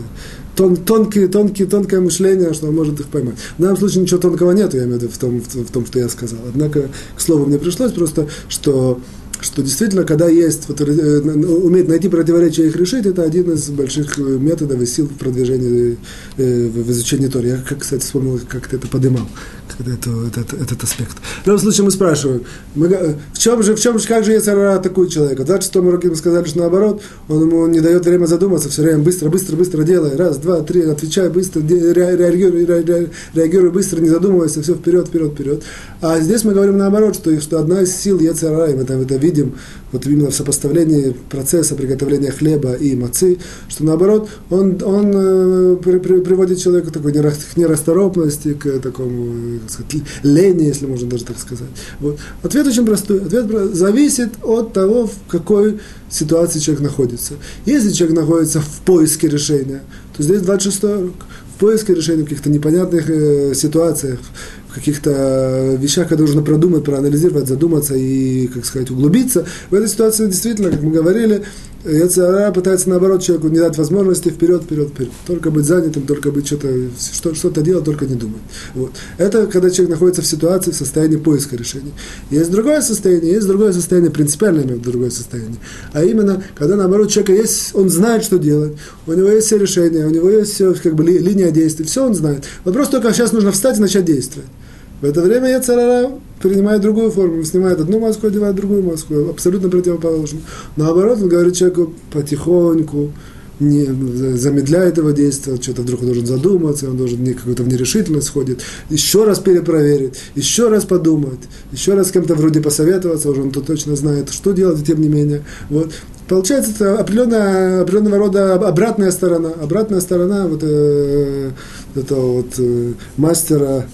тон, тонкие, тонкие, тонкое мышление, что он может их поймать. В данном случае ничего тонкого нет, я имею в виду в том, в, в том, что я сказал. Однако, к слову, мне пришлось просто, что что действительно, когда есть, вот, э, уметь найти противоречия и их решить, это один из больших методов и сил э, в изучении Тори. Я, кстати, вспомнил, как ты это поднимал, это, этот, этот аспект. В любом случае мы спрашиваем, мы, в чем же, в чем же, как же Ецарара атакует человека? В 26 уроке мы сказали, что наоборот, он ему не дает время задуматься, все время быстро, быстро, быстро делай, раз, два, три, отвечай быстро, реагируй, реагируй быстро, не задумывайся, все вперед, вперед, вперед. А здесь мы говорим наоборот, что, что одна из сил Ецарара, мы там это видим, вот именно в сопоставлении процесса приготовления хлеба и мацы, что наоборот, он, он э, при, при, приводит человека к такой нерасторопности, к такому, как сказать, лени, если можно даже так сказать. Вот. Ответ очень простой. Ответ зависит от того, в какой ситуации человек находится. Если человек находится в поиске решения, то здесь 26 урок в поиске решения в каких-то непонятных э, ситуациях, каких-то вещах, которые нужно продумать, проанализировать, задуматься и, как сказать, углубиться. В этой ситуации действительно, как мы говорили, Яцера пытается, наоборот, человеку не дать возможности вперед, вперед, вперед. Только быть занятым, только быть что-то, что, что-то делать, только не думать. Вот. Это когда человек находится в ситуации, в состоянии поиска решений. Есть другое состояние, есть другое состояние, принципиальное другое состояние. А именно, когда, наоборот, человек есть, он знает, что делать, у него есть все решения, у него есть все, как бы, линия действий, все он знает. Вопрос только, сейчас нужно встать и начать действовать. В это время Яцерара принимает другую форму, снимает одну маску, одевает другую маску, абсолютно противоположную. Наоборот, он говорит человеку потихоньку, не, замедляет его действие, что-то вдруг он должен задуматься, он должен какую-то в нерешительность ходит, еще раз перепроверить, еще раз подумать, еще раз с кем-то вроде посоветоваться, уже он то точно знает, что делать, тем не менее. Вот. Получается, это определенная, определенного рода обратная сторона, обратная сторона вот, э, этого вот э, мастера,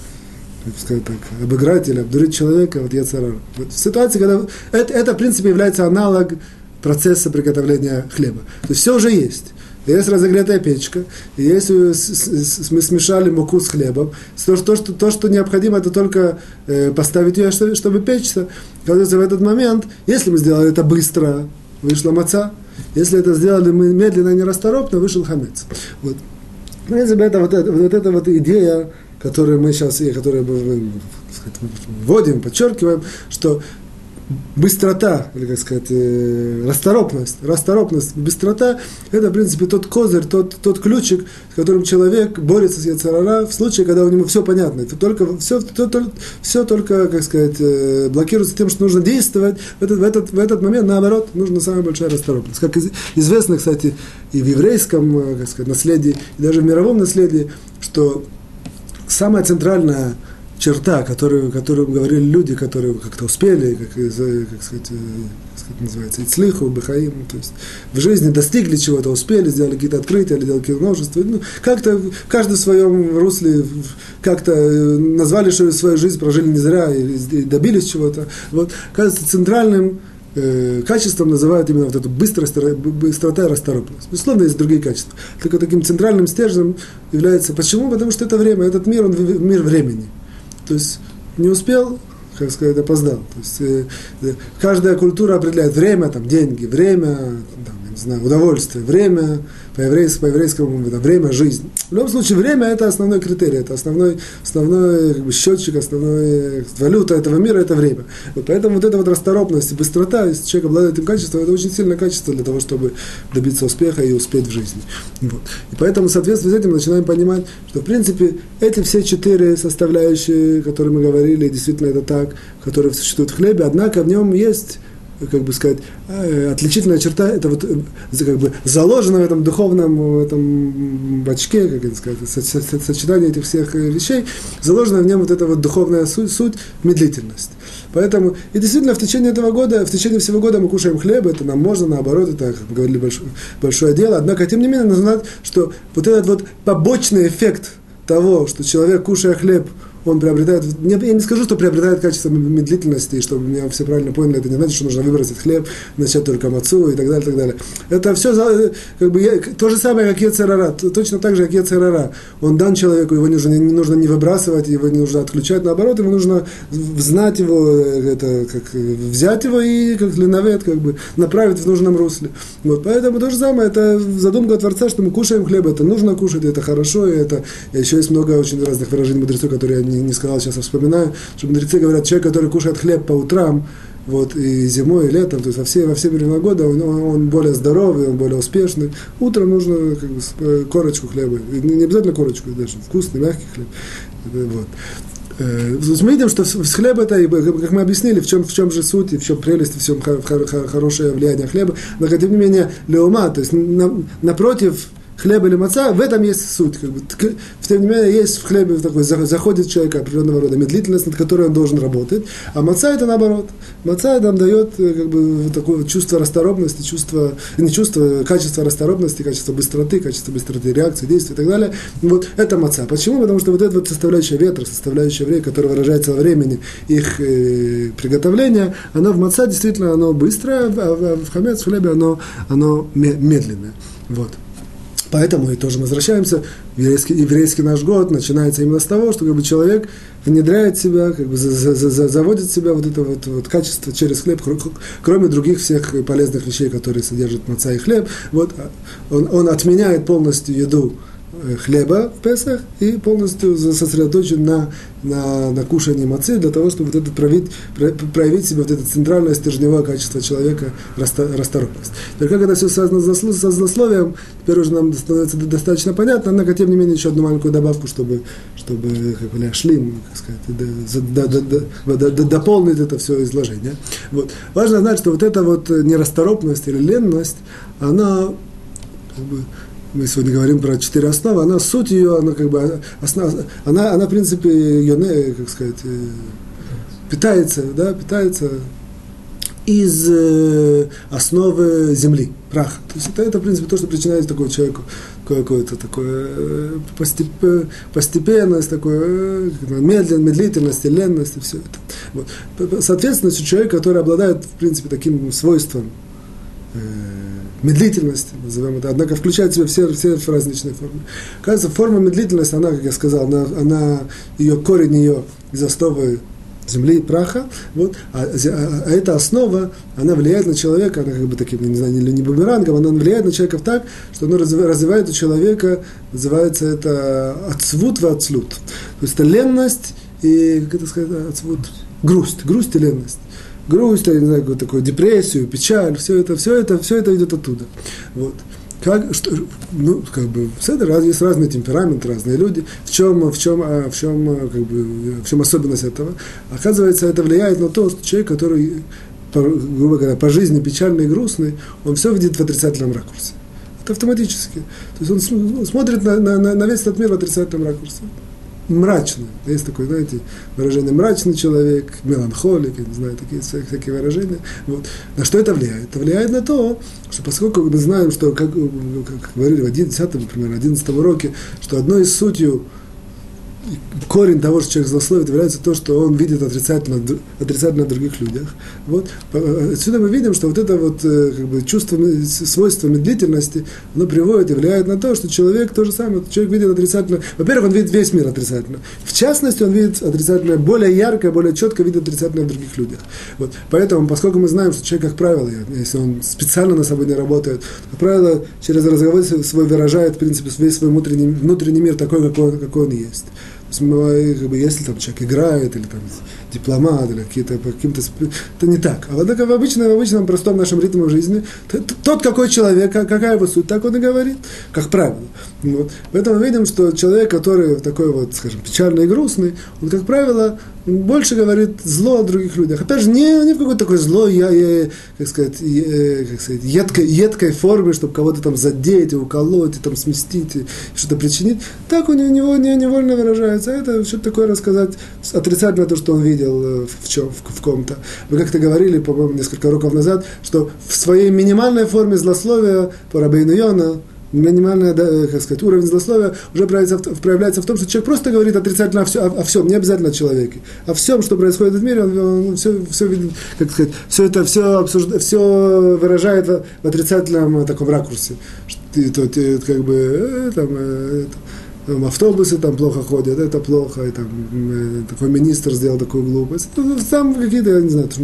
как сказать так, обыграть или обдурить человека, вот яцерар. Вот в ситуации, когда это, это, в принципе, является аналог процесса приготовления хлеба. То есть все уже есть. Есть разогретая печка, и если мы смешали муку с хлебом, то, то, что, то, что необходимо, это только э, поставить ее, чтобы, чтобы печься. Оказывается, в этот момент, если мы сделали это быстро, вышла маца. Если это сделали мы медленно и нерасторопно, вышел хамец. Вот. В принципе, это вот, это, вот эта вот идея которые мы сейчас, и которые мы вводим, подчеркиваем, что быстрота, или как сказать, э, расторопность, расторопность, быстрота, это, в принципе, тот козырь, тот, тот ключик, с которым человек борется с Яцарара в случае, когда у него все понятно. Это только, все, то, то, все только, как сказать, э, блокируется тем, что нужно действовать. В этот, в этот, в этот момент, наоборот, нужна самая большая расторопность. Как известно, кстати, и в еврейском, э, как сказать, наследии, и даже в мировом наследии, что самая центральная черта, которую, которую говорили люди, которые как-то успели, как, как сказать, э, как называется, Ицлиху, Бахаим, то есть в жизни достигли чего-то, успели, сделали какие-то открытия, или сделали какие-то множества, ну, как-то в своем русле как-то э, назвали, что свою жизнь прожили не зря и добились чего-то. Вот, кажется, центральным э, качеством называют именно вот эту быстрость, быстрота и расторопность. Безусловно, есть другие качества. Только таким центральным стержнем является... Почему? Потому что это время, этот мир, он мир времени. То есть не успел, как сказать, опоздал. То есть э, э каждая культура определяет время, там, деньги, время, там, не знаю, удовольствие, время, по-еврейски, по-еврейскому это время, жизнь. В любом случае, время это основной критерий, это основной, основной как бы, счетчик, основной валюта этого мира это время. Вот поэтому вот эта вот расторопность и быстрота, если человек обладает этим качеством, это очень сильное качество для того, чтобы добиться успеха и успеть в жизни. Вот. И поэтому, в соответствии с этим, начинаем понимать, что, в принципе, эти все четыре составляющие, которые мы говорили, действительно это так, которые существуют в хлебе, однако в нем есть как бы сказать, э, отличительная черта, это вот э, как бы заложено в этом духовном в этом бачке, как это сказать, сочетание этих всех э, вещей, заложена в нем вот эта вот духовная суть, суть медлительность. Поэтому, и действительно, в течение этого года, в течение всего года мы кушаем хлеб, это нам можно, наоборот, это, как мы говорили, большое, большое дело. Однако, тем не менее, нужно знать, что вот этот вот побочный эффект того, что человек, кушая хлеб, он приобретает, я не скажу, что приобретает качество медлительности, чтобы меня все правильно поняли, это не значит, что нужно выбросить хлеб, начать только мацу и так далее, и так далее. Это все как бы, то же самое, как Ецерара, точно так же, как Ецерара. Он дан человеку, его нужно, не нужно не выбрасывать, его не нужно отключать, наоборот, ему нужно знать его, это, как, взять его и как ленавет, как бы, направить в нужном русле. Вот, поэтому то же самое, это задумка Творца, что мы кушаем хлеб, это нужно кушать, это хорошо, и это еще есть много очень разных выражений мудрецов, которые я не, не сказал, сейчас вспоминаю, что мудрецы говорят, человек, который кушает хлеб по утрам, вот, и зимой, и летом, то есть во все, во все времена года он, он более здоровый, он более успешный. Утром нужно как бы, э, корочку хлеба, не обязательно корочку, даже вкусный, мягкий хлеб. Вот. Э, мы видим, что с хлеба это, как мы объяснили, в чем, в чем же суть, и в чем прелесть, в чем хорошее влияние хлеба. Но, тем не менее, леума, то есть напротив хлеб или маца, в этом есть суть. Как бы, тем не менее, есть в хлебе такой, заходит человек определенного рода медлительность, над которой он должен работать, а маца это наоборот. Маца нам дает э, как бы, такое чувство расторопности, чувство, не чувство, качество расторопности, качество быстроты, качество быстроты реакции, действий и так далее. Вот это маца. Почему? Потому что вот эта вот составляющая ветра, составляющая время, которая выражается во времени их э, приготовления, она в маца действительно оно быстрое, а в хамец, в хлебе оно, оно медленное. Вот. Поэтому и тоже возвращаемся, еврейский, еврейский наш год начинается именно с того, что как бы, человек внедряет себя, как бы, за, за, за, заводит себя вот это вот, вот качество через хлеб, кроме других всех полезных вещей, которые содержат маца и хлеб. Вот, а, он, он отменяет полностью еду хлеба в Песах и полностью сосредоточен на, на, на кушании мацы для того, чтобы вот это проявить, проявить себе вот это центральное стержневое качество человека, расторопность. Только как это все связано со злословием, теперь уже нам становится достаточно понятно, однако, тем не менее, еще одну маленькую добавку, чтобы, чтобы как бы, шлим, как сказать, дополнить это все изложение. Вот. Важно знать, что вот эта вот нерасторопность или ленность, она как бы, мы сегодня говорим про четыре основы, она суть ее, она как бы, основа, она, она в принципе, ее, как сказать, э, питается, да, питается из э, основы земли, праха. То есть это, это, в принципе, то, что причиняет такому человеку какое-то такое э, постеп, постепенность, такое медленно, медлительность, ленность и все это. Вот. Соответственно, человек, который обладает, в принципе, таким свойством, э, медлительность, назовем это, однако включает в себя все, все различные формы. Кажется, форма медлительности, она, как я сказал, она, она ее корень ее из основы земли и праха, вот, а, а, а эта основа, она влияет на человека, она как бы таким, не знаю, не, не бумерангом, она влияет на человека так, что она развивает у человека, называется это отцвут в отцлют. То есть это ленность и, как это сказать, отцвут, грусть, грусть и ленность грусть, я не знаю, какую такую депрессию, печаль, все это, все это, все это идет оттуда. Вот. Как, что, ну, как бы, все это раз, есть разные темпераменты, разные люди. В чем, в чем, а, в чем, как бы, в чем особенность этого? Оказывается, это влияет на то, что человек, который, грубо говоря, по жизни печальный и грустный, он все видит в отрицательном ракурсе. Это автоматически. То есть он смотрит на, на, на весь этот мир в отрицательном ракурсе мрачным. Есть такое, знаете, выражение мрачный человек, меланхолик, я не знаю, такие всякие выражения. Вот. На что это влияет? Это влияет на то, что поскольку мы знаем, что, как, как говорили в 11, например, 11 уроке, что одной из сутью корень того, что человек злословит, является то, что он видит отрицательно, отрицательно в других людях. Вот. Отсюда мы видим, что вот это вот э, как бы, чувство, свойство медлительности, оно приводит и влияет на то, что человек то же самое, человек видит отрицательно. Во-первых, он видит весь мир отрицательно. В частности, он видит отрицательное более ярко, более четко видит отрицательное в других людях. Вот. Поэтому, поскольку мы знаем, что человек, как правило, если он специально на собой не работает, как правило, через разговор свой выражает, в принципе, весь свой внутренний, внутренний мир такой, какой какой он есть если там человек играет, или там дипломат, или какие-то, каким-то... Это не так. А так в обычном, в обычном простом нашем ритме жизни, тот, какой человек, какая его суть, так он и говорит, как правило. Вот. Поэтому мы видим, что человек, который такой вот, скажем, печальный и грустный, он, как правило, больше говорит зло о других людях. Опять же, не, не в какой-то такой зло, я, я, как сказать, я, как сказать едкой, едкой форме, чтобы кого-то там задеть, и уколоть, и там сместить, и что-то причинить. Так у него не, невольно выражается. А это что-то такое рассказать отрицательно то, что он видел э, в, чем, в, в ком-то. Вы как-то говорили, по-моему, несколько уроков назад, что в своей минимальной форме злословия по Рабейну Йона, минимальный, да, э, как сказать, уровень злословия уже проявляется, проявляется в том, что человек просто говорит отрицательно о, все, о, о всем, не обязательно о человеке, о всем, что происходит в мире, он, он все, все как сказать, все это все, обсуждает, все выражает в, отрицательном таком ракурсе. Что, то, как бы, э, там, это, там, автобусы там плохо ходят, это плохо, и там э, такой министр сделал такую глупость. Ну, там какие-то, я не знаю, что.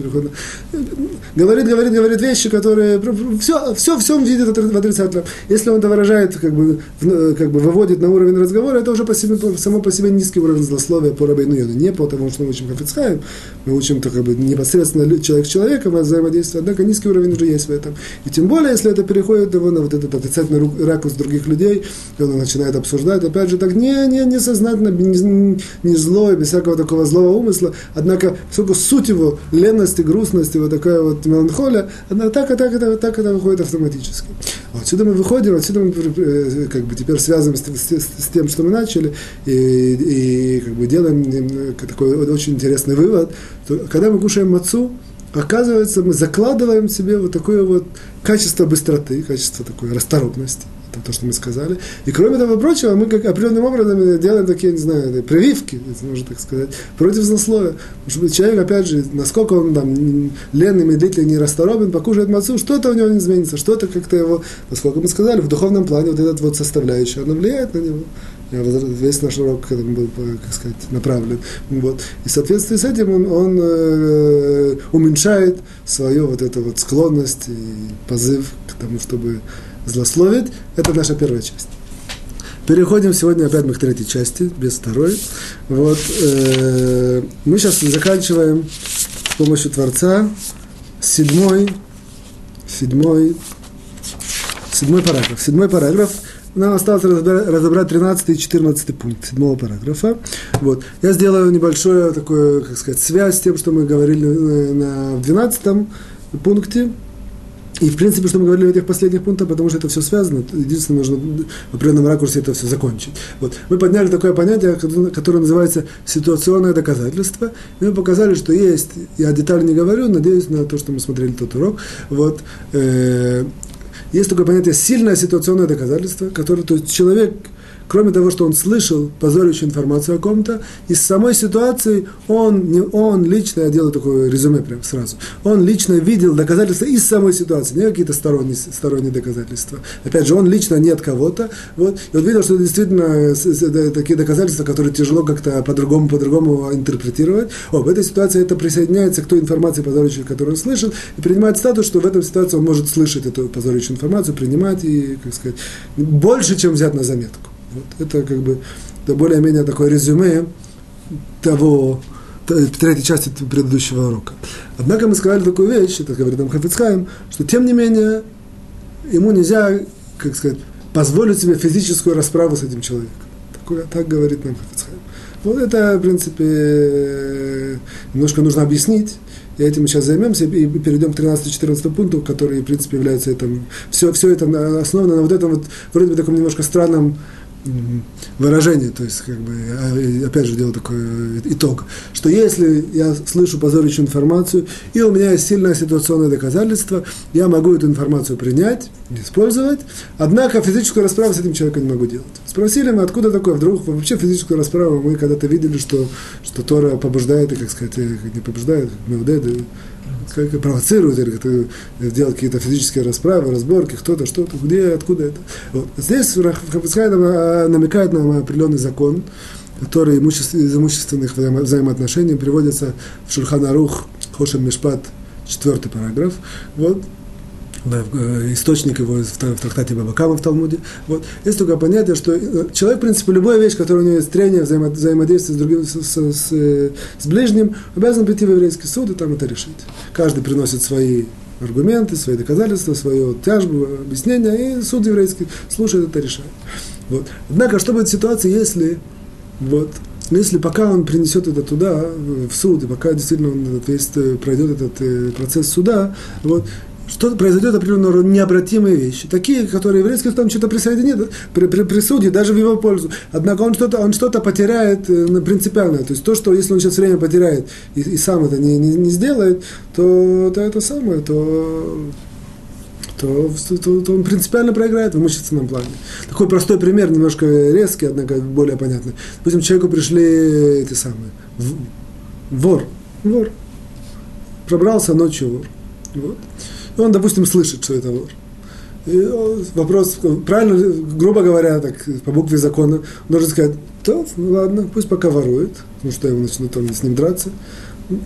Говорит, говорит, говорит вещи, которые все, все, все видит в отрицательном. Если он это выражает, как бы, как бы выводит на уровень разговора, это уже по себе, само по себе низкий уровень злословия по Рабейну Не потому, что мы учим Хафицхайм, мы учим то, как бы, непосредственно человек с человеком, а взаимодействие, однако низкий уровень уже есть в этом. И тем более, если это переходит его на вот этот отрицательный ракурс других людей, и он начинает обсуждать, опять же, так не, не, не сознательно, не, не злой, без всякого такого злого умысла, однако, поскольку суть его лености, грустности, вот такая вот меланхолия, она так, и так, и так, и так это выходит автоматически. Отсюда мы выходим, отсюда мы э, как бы теперь связываем с, с, с тем, что мы начали, и, и как бы делаем такой очень интересный вывод, что когда мы кушаем мацу, оказывается, мы закладываем себе вот такое вот качество быстроты, качество такой расторопности. То, что мы сказали. И кроме того прочего, мы как определенным образом делаем такие, не знаю, прививки, если можно так сказать, против злословия. Потому что человек, опять же, насколько он там ленный, медлительный, нерасторопен, покушает мацу, что-то у него не изменится, что-то как-то его, насколько мы сказали, в духовном плане вот этот вот составляющий, она влияет на него весь наш урок к этому был, как сказать, направлен. Вот. И в соответствии с этим он, он э, уменьшает свою вот эту вот склонность и позыв к тому, чтобы злословить. Это наша первая часть. Переходим сегодня опять мы к третьей части, без второй. Вот, э, мы сейчас заканчиваем с помощью Творца седьмой, седьмой, седьмой параграф. Седьмой параграф – нам осталось разобрать 13 и 14 пункт седьмого параграфа. Вот. Я сделаю небольшую такую, как сказать, связь с тем, что мы говорили на 12 пункте. И, в принципе, что мы говорили в этих последних пунктах, потому что это все связано. Единственное, нужно в определенном ракурсе это все закончить. Вот. Мы подняли такое понятие, которое называется ситуационное доказательство. И мы показали, что есть, я детально не говорю, надеюсь на то, что мы смотрели тот урок. Вот, э, есть такое понятие сильное ситуационное доказательство, которое, то есть человек кроме того, что он слышал позорящую информацию о ком-то, из самой ситуации он, не, он лично, я делаю такое резюме прямо сразу, он лично видел доказательства из самой ситуации, не какие-то сторонние, сторонние доказательства. Опять же, он лично не от кого-то, вот, и он видел, что действительно такие доказательства, которые тяжело как-то по-другому, по-другому интерпретировать. О, в этой ситуации это присоединяется к той информации позорящей, которую он слышал, и принимает статус, что в этой ситуации он может слышать эту позорящую информацию, принимать и, как сказать, больше, чем взять на заметку. Вот это как бы это более-менее такое резюме того, третьей части предыдущего урока. Однако мы сказали такую вещь, это говорит нам Хафицхайм, что тем не менее ему нельзя, как сказать, позволить себе физическую расправу с этим человеком. Такое, так говорит нам Хафицхайм. Вот это, в принципе, немножко нужно объяснить. И этим мы сейчас займемся и перейдем к 13-14 пункту, который, в принципе, является этим. Все, все это основано на вот этом вот, вроде бы таком немножко странном выражение, то есть, как бы, опять же, делаю такой итог, что если я слышу позорящую информацию, и у меня есть сильное ситуационное доказательство, я могу эту информацию принять, использовать, однако физическую расправу с этим человеком не могу делать. Спросили мы, откуда такое, вдруг вообще физическую расправу, мы когда-то видели, что, что Тора побуждает, и, как сказать, не побуждает, Меудед, как провоцирует, или как делать какие-то физические расправы, разборки, кто-то, что-то, где, откуда это. Вот. Здесь Хапицхай намекает на определенный закон, который из имущественных взаимоотношений приводится в Шурханарух Хошем Мишпат, четвертый параграф. Вот, Э, источник его в трактате Бабакама в Талмуде. Вот. Есть такое понятие, что э, человек, в принципе, любая вещь, которая у него есть трение, взаимодействие с другим, с, с, с, с ближним, обязан прийти в еврейский суд и там это решить. Каждый приносит свои аргументы, свои доказательства, свою тяжбу, объяснение, и суд еврейский слушает это, решает. Вот. Однако, что будет в ситуации, если вот, если пока он принесет это туда, в суд, и пока действительно он этот весь э, пройдет этот процесс суда, вот, что произойдет определенного необратимые вещи, такие, которые еврейский там что-то присоединит, при, при, присудит даже в его пользу. Однако он что-то, он что-то потеряет э, принципиально. То есть то, что если он сейчас время потеряет и, и сам это не, не, не сделает, то, то это самое, то то, то, то он принципиально проиграет в имущественном плане. Такой простой пример, немножко резкий, однако более понятный. Допустим, человеку пришли эти самые, вор, вор, пробрался ночью вор. Вот. И он, допустим, слышит, что это вор. И вопрос, правильно, грубо говоря, так, по букве закона, он должен сказать, то, ну ладно, пусть пока ворует, потому что я начну там с ним драться.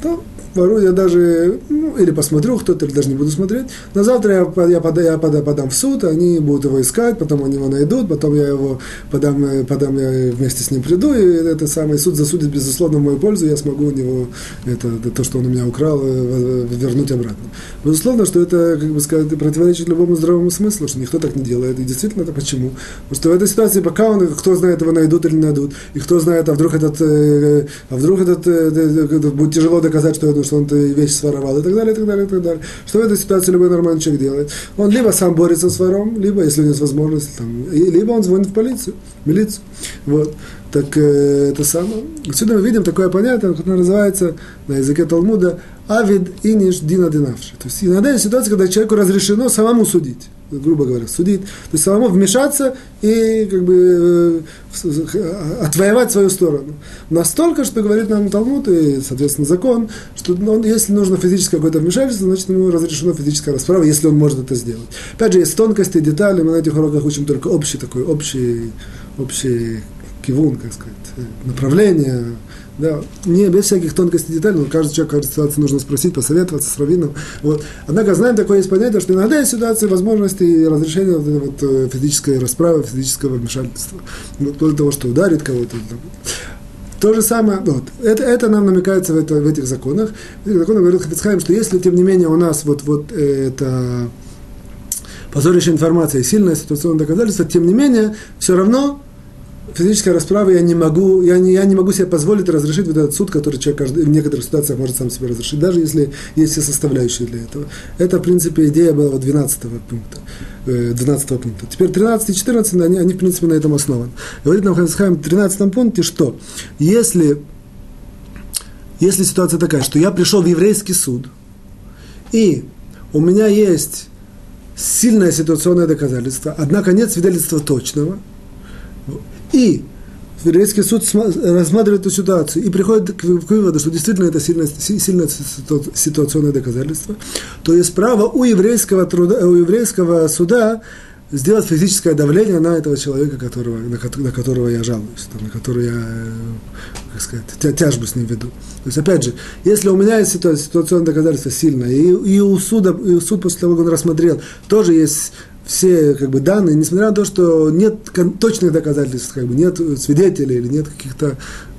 То, ворую, я даже, ну, или посмотрю кто-то, или даже не буду смотреть. На завтра я, я, пода, я пода, подам в суд, они будут его искать, потом они его найдут, потом я его подам, подам я вместе с ним приду, и это самый суд засудит, безусловно, в мою пользу, я смогу у него это, то, что он у меня украл, э, вернуть обратно. Безусловно, что это, как бы сказать, противоречит любому здравому смыслу, что никто так не делает. И действительно, это почему? Потому что в этой ситуации, пока он, кто знает, его найдут или не найдут, и кто знает, а вдруг этот, э, а вдруг этот, э, будет тяжело доказать, что это что он вещь своровал, и так далее, и так далее, и так далее. Что в этой ситуации любой нормальный человек делает? Он либо сам борется с вором, либо, если у него есть возможность, там, либо он звонит в полицию, в милицию. Вот. Так э, это самое. Отсюда мы видим такое понятие, которое называется на языке Талмуда «авид иниш дина динавши». То есть иногда есть ситуация, когда человеку разрешено самому судить грубо говоря, судить, то есть самому вмешаться и как бы э, отвоевать свою сторону. Настолько, что говорит нам Талмуд и, соответственно, закон, что он, если нужно физическое какое-то вмешательство, значит, ему разрешено физическая расправа, если он может это сделать. Опять же, есть тонкости, детали, мы на этих уроках учим только общий такой, общий, общий кивун, как сказать, направление, да, не без всяких тонкостей деталей, но каждый человек, каждой ситуации нужно спросить, посоветоваться с раввином. Вот. Однако знаем такое есть понятие, что иногда есть ситуации, возможности и разрешения вот, вот, э, физической расправы, физического вмешательства. Вот, для того, что ударит кого-то. То же самое, вот, это, это нам намекается в, это, в этих законах. В этих законах говорит Хафицхайм, что если, тем не менее, у нас вот, вот это позорящая информация и сильное ситуационное доказательство, тем не менее, все равно физической расправы я не могу, я не, я не могу себе позволить разрешить вот этот суд, который человек в некоторых ситуациях может сам себе разрешить, даже если есть все составляющие для этого. Это, в принципе, идея была 12 пункта. 12 э, пункта. Теперь 13 и 14, они, они в принципе, на этом основаны. Говорит нам Хасхайм в 13 пункте, что если, если ситуация такая, что я пришел в еврейский суд, и у меня есть сильное ситуационное доказательство, однако нет свидетельства точного – и еврейский суд рассматривает эту ситуацию и приходит к, выводу, что действительно это сильное, сильное ситуационное доказательство, то есть право у еврейского, труда, у еврейского суда сделать физическое давление на этого человека, которого, на, на которого я жалуюсь, там, на которого я, как сказать, тяжбу с ним веду. То есть, опять же, если у меня есть ситуационное доказательство сильное, и, и, у суда, и у суд после того, как он рассмотрел, тоже есть все как бы, данные, несмотря на то, что нет точных доказательств, как бы, нет свидетелей или нет каких-то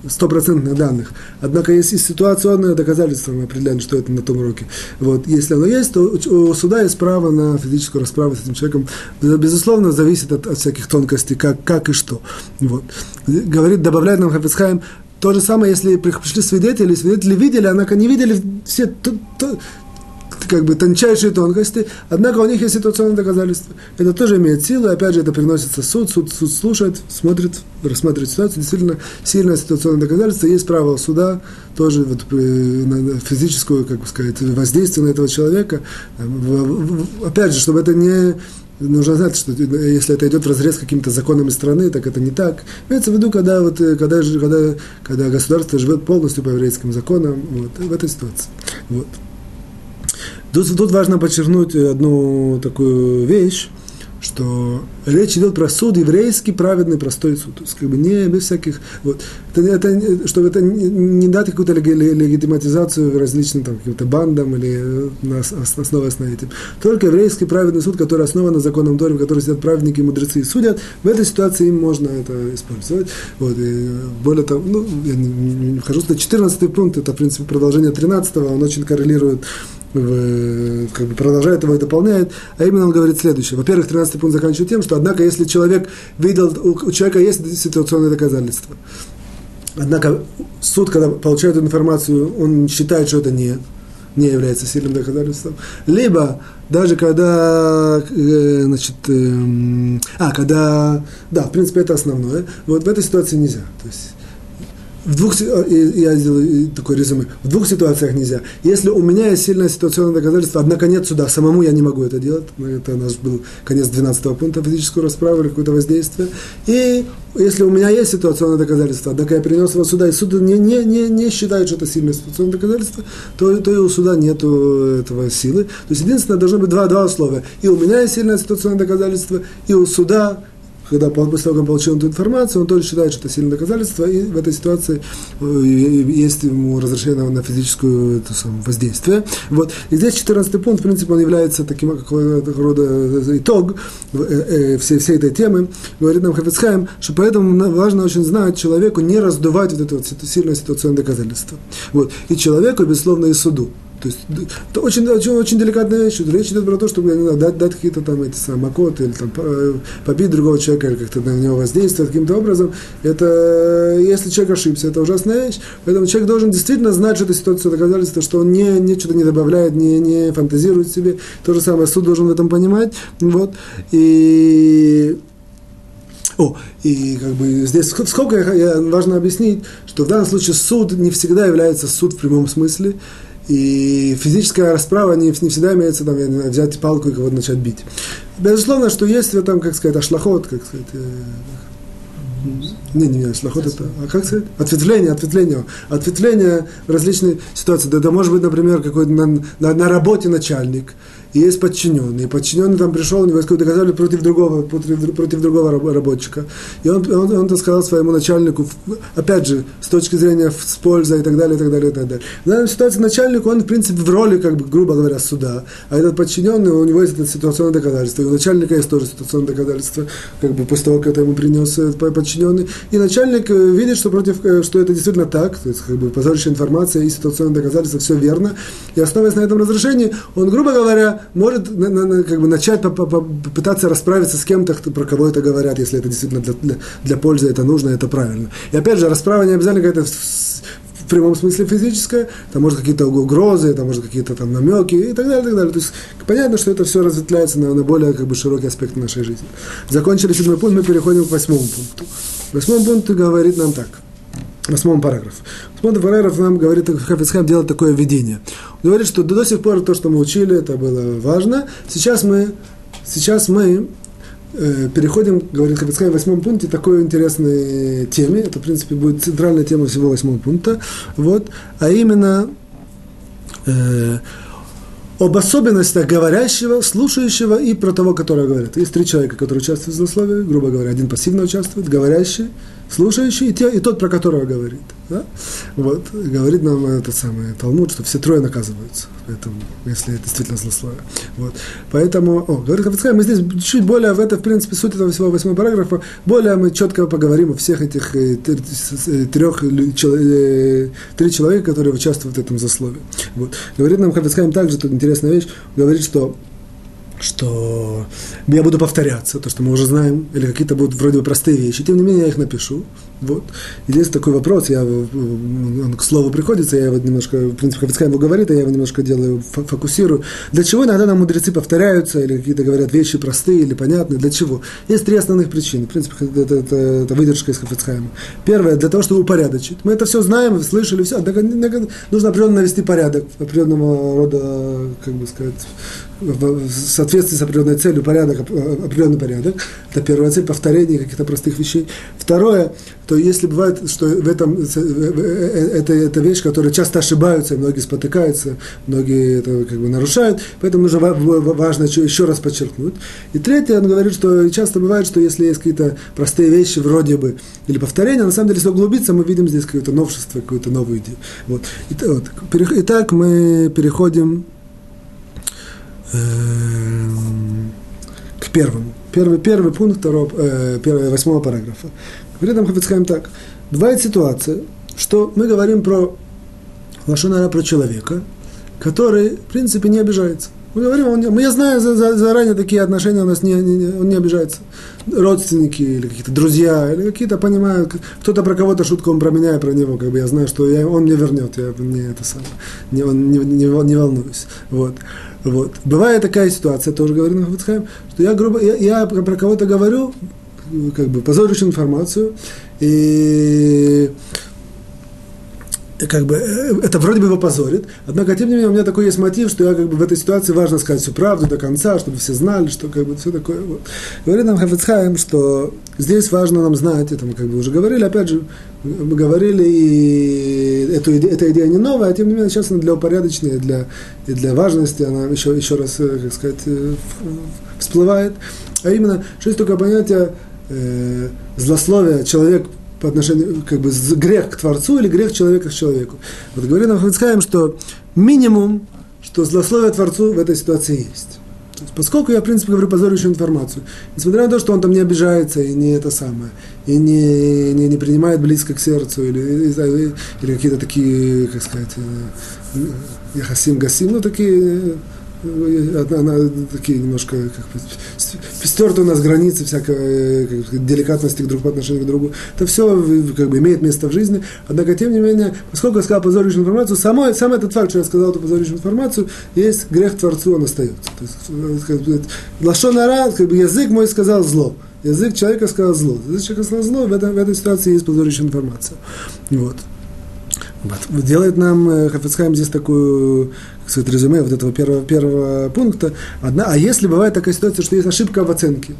стопроцентных данных. Однако есть и ситуационное доказательство, мы определяем, что это на том уроке. Вот. Если оно есть, то у суда есть право на физическую расправу с этим человеком. Безусловно, зависит от, от всяких тонкостей, как, как и что. Вот. Говорит, добавляет нам Хафицхайм, то же самое, если пришли свидетели, свидетели видели, однако не видели все то, то, как бы тончайшие тонкости, однако у них есть ситуационные доказательства. Это тоже имеет силу, и опять же это приносится в суд, суд, суд слушает, смотрит, рассматривает ситуацию, действительно сильное ситуационное доказательство, есть право суда тоже вот, э, на физическую, как бы сказать, воздействие на этого человека. Опять же, чтобы это не нужно знать, что если это идет в разрез какими-то законами страны, так это не так. Имеется в виду, когда, вот, э, когда, когда, когда государство живет полностью по еврейским законам, вот, в этой ситуации. Вот. Тут, тут важно подчеркнуть одну такую вещь, что речь идет про суд еврейский, праведный, простой суд. То есть, как бы не без всяких... Вот. Это, это, чтобы это не, не дать какую-то легитиматизацию различным там, каким-то бандам или основываясь на этим. Только еврейский праведный суд, который основан на законном Торе, в котором сидят праведники, мудрецы и судят, в этой ситуации им можно это использовать. Вот. И более того, ну, я не, не, не вхожу на 14 пункт, это, в принципе, продолжение 13 он очень коррелирует как бы продолжает его и дополняет, а именно он говорит следующее. Во-первых, 13 пункт заканчивает тем, что, однако, если человек видел, у человека есть ситуационные доказательства, однако суд, когда получает эту информацию, он считает, что это не, не является сильным доказательством, либо даже когда, э, значит, э, а, когда, да, в принципе, это основное, вот в этой ситуации нельзя. То есть, в двух, я сделаю такой резюме, в двух ситуациях нельзя. Если у меня есть сильное ситуационное доказательство, однако нет суда, самому я не могу это делать, это наш был конец 12 пункта физическую расправу или какое-то воздействие, и если у меня есть ситуационное доказательство, однако я принес его сюда, и суд не, не, не, не считает, что это сильное ситуационное доказательство, то, то и у суда нет этого силы. То есть единственное, должно быть два, два условия. И у меня есть сильное ситуационное доказательство, и у суда когда после того, как получил эту информацию, он тоже считает, что это сильное доказательство, и в этой ситуации э, есть ему разрешение на физическое это самое, воздействие. Вот. И здесь 14 пункт, в принципе, он является таким какого-то рода э, итог э, всей, всей этой темы. Говорит нам Хафицхайм, что поэтому важно очень знать человеку не раздувать вот это вот сильное ситуационное доказательство. Вот. И человеку, безусловно, и суду. То есть это очень, очень, очень деликатная вещь. Речь идет про то, чтобы не знаю, дать, дать какие-то там эти самые макоты, или там э, побить другого человека, или как-то на него воздействовать каким-то образом. Это, если человек ошибся, это ужасная вещь. Поэтому человек должен действительно знать, что эта ситуация доказательство, что он не, не что-то не добавляет, не, не фантазирует себе. То же самое суд должен в этом понимать. Вот. И о, и как бы здесь сколько я, я, важно объяснить, что в данном случае суд не всегда является суд в прямом смысле. И физическая расправа не, не всегда имеется там, взять палку и кого-то начать бить. Безусловно, что есть в этом, как сказать, ашлахот, как сказать, э, не, не, не, ашлахот это, а как сказать? Ответвление, ответвление. Ответвление в различные ситуации. Да, это может быть, например, какой-то на, на, на работе начальник, и есть подчиненный. И подчиненный там пришел, у него есть какое-то против другого, против, против другого работчика. И он, он, он, он сказал своему начальнику, опять же, с точки зрения с пользой и так далее, и так далее, и так далее. В данной ситуации начальник, он, в принципе, в роли, как бы, грубо говоря, суда. А этот подчиненный, у него есть это ситуационное доказательство. И у начальника есть тоже ситуационное доказательство, как бы после того, как это ему принес э, подчиненный. И начальник э, видит, что, против, э, что это действительно так, то есть, как бы, позорящая информация и ситуационное доказательство, все верно. И основываясь на этом разрешении, он, грубо говоря, может на, на, как бы начать попытаться расправиться с кем-то, про кого это говорят, если это действительно для, для, для пользы это нужно, это правильно. И опять же, расправа не обязательно какая-то в прямом смысле физическая, там может какие-то угрозы, там может какие-то там намеки и так далее, и так далее. То есть понятно, что это все разветвляется на, на более как бы широкий аспект нашей жизни. Закончили седьмой пункт, мы переходим к восьмому пункту. Восьмой пункт говорит нам так восьмом параграф. Восьмой параграф нам говорит, Хафицхайм делает такое введение. Он говорит, что до сих пор то, что мы учили, это было важно. Сейчас мы, сейчас мы э, переходим, говорит Хафицхайм в восьмом пункте, такой интересной теме. Это, в принципе, будет центральная тема всего восьмого пункта. Вот, а именно э, об особенностях говорящего, слушающего и про того, который говорит. Есть три человека, которые участвуют в злословии, грубо говоря, один пассивно участвует, говорящий, слушающий и, те, и тот, про которого говорит. Да? Вот, говорит нам этот самый Талмуд, что все трое наказываются, поэтому, если это действительно злословие. Вот. Поэтому, о, говорит Хафицхай, мы здесь чуть более, в это, в принципе, суть этого всего восьмого параграфа, более мы четко поговорим о всех этих э, э, трех, э, три человека, которые участвуют в этом злословии. Вот. Говорит нам Хафицхайм также, тут интересная вещь, говорит, что что я буду повторяться, то, что мы уже знаем, или какие-то будут вроде бы простые вещи, тем не менее я их напишу. Вот. Здесь такой вопрос, я, он к слову приходится, я его немножко, в принципе, Хафицкай его говорит, а я его немножко делаю, фокусирую. Для чего иногда нам мудрецы повторяются, или какие-то говорят вещи простые или понятные, для чего? Есть три основных причины, в принципе, это, это, это выдержка из Хафицхайма. Первое, для того, чтобы упорядочить. Мы это все знаем, слышали, все, нужно определенно навести порядок, определенного рода, как бы сказать, в соответствии с определенной целью, порядок, определенный порядок. Это первая цель, повторение каких-то простых вещей. Второе, то если бывает, что в этом, это, это вещь, которая часто ошибаются, многие спотыкаются, многие это как бы нарушают, поэтому нужно важно еще раз подчеркнуть. И третье, он говорит, что часто бывает, что если есть какие-то простые вещи вроде бы, или повторения, на самом деле, если углубиться, мы видим здесь какое-то новшество, какую-то новую идею. Вот. Итак, мы переходим Эм, к первому. Первый, первый пункт второго, э, первого, восьмого параграфа. Говорит нам Хафицхайм так. Бывает ситуация, что мы говорим про Лашонара, про человека, который, в принципе, не обижается. Мы говорим, он, не, я знаю за, за, заранее такие отношения у нас не, не, он не обижается. Родственники или какие-то друзья, или какие-то понимают, кто-то про кого-то шутку, он про меня и про него, как бы я знаю, что я, он мне вернет, я не это самое, не, он, не, не, не волнуюсь. Вот. Вот. Бывает такая ситуация, тоже говорит Нахвицхайм, что я, грубо, я, я про кого-то говорю, как бы позоришь информацию, и как бы, э, это вроде бы его позорит, однако, тем не менее, у меня такой есть мотив, что я как бы в этой ситуации важно сказать всю правду до конца, чтобы все знали, что как бы все такое. Вот. Говорит нам Хафицхайм, что здесь важно нам знать, это мы как бы уже говорили, опять же, мы говорили, и эту, эта идея не новая, а тем не менее, сейчас она для упорядочения, для, и для важности, она еще, еще раз, э, как сказать, э, всплывает, а именно, что есть только понятие э, злословия, человек по отношению, как бы, грех к Творцу или грех человека к человеку. Вот говорит нам Хавицкаем, что минимум, что злословие Творцу в этой ситуации есть. есть. Поскольку я, в принципе, говорю позорящую информацию, несмотря на то, что он там не обижается и не это самое, и не, не, не принимает близко к сердцу, или, или, или какие-то такие, как сказать, э, яхасим гасим, ну, такие она, она такие немножко как стерты у нас границы всякой как, деликатности друг по отношению к другу. Это все как бы имеет место в жизни. Однако, тем не менее, поскольку я сказал позорящую информацию, самой, сам этот факт, что я сказал эту позорящую информацию, есть грех Творцу, он остается. То есть, как бы, лашонара, как бы язык мой сказал зло. Язык человека сказал зло. Язык человека сказал зло, в, этом, в этой ситуации есть позорящая информация. Вот. Вот. Делает нам э, Хафицхайм здесь такую, как сказать, резюме вот этого первого, первого пункта. Одна, а если бывает такая ситуация, что есть ошибка в оценке,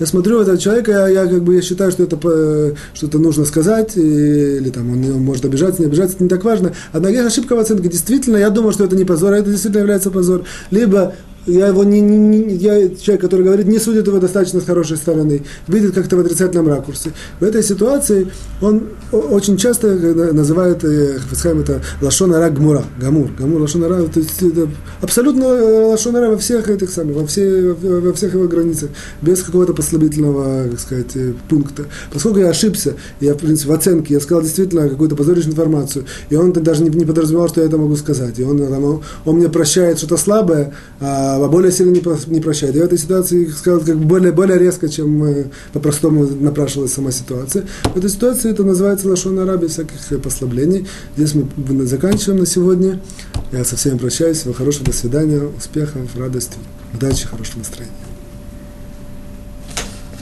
я смотрю этого человека, я, я как бы я считаю, что это что-то нужно сказать, или там он, он может обижаться, не обижаться, это не так важно. Однако есть ошибка в оценке. Действительно, я думаю, что это не позор, а это действительно является позор. Либо я его не, не, я человек, который говорит, не судит его достаточно с хорошей стороны, видит как-то в отрицательном ракурсе. В этой ситуации он очень часто называет э, Хафицхайм это лашонара гмура, гамур, гамур лашонара, то есть это абсолютно лашонара во всех этих самых, во, все, во всех его границах, без какого-то послабительного, как сказать, э, пункта. Поскольку я ошибся, я, в принципе, в оценке, я сказал действительно какую-то позорящую информацию, и он даже не, не подразумевал, что я это могу сказать, и он, он, он мне прощает что-то слабое, а а более сильно не, не прощает. И в этой ситуации сказал как более, более резко, чем э, по-простому напрашивалась сама ситуация. В этой ситуации это называется лошон араби всяких послаблений. Здесь мы заканчиваем на сегодня. Я со всеми прощаюсь. Всего хорошего, до свидания, успехов, радости, удачи, хорошего настроения.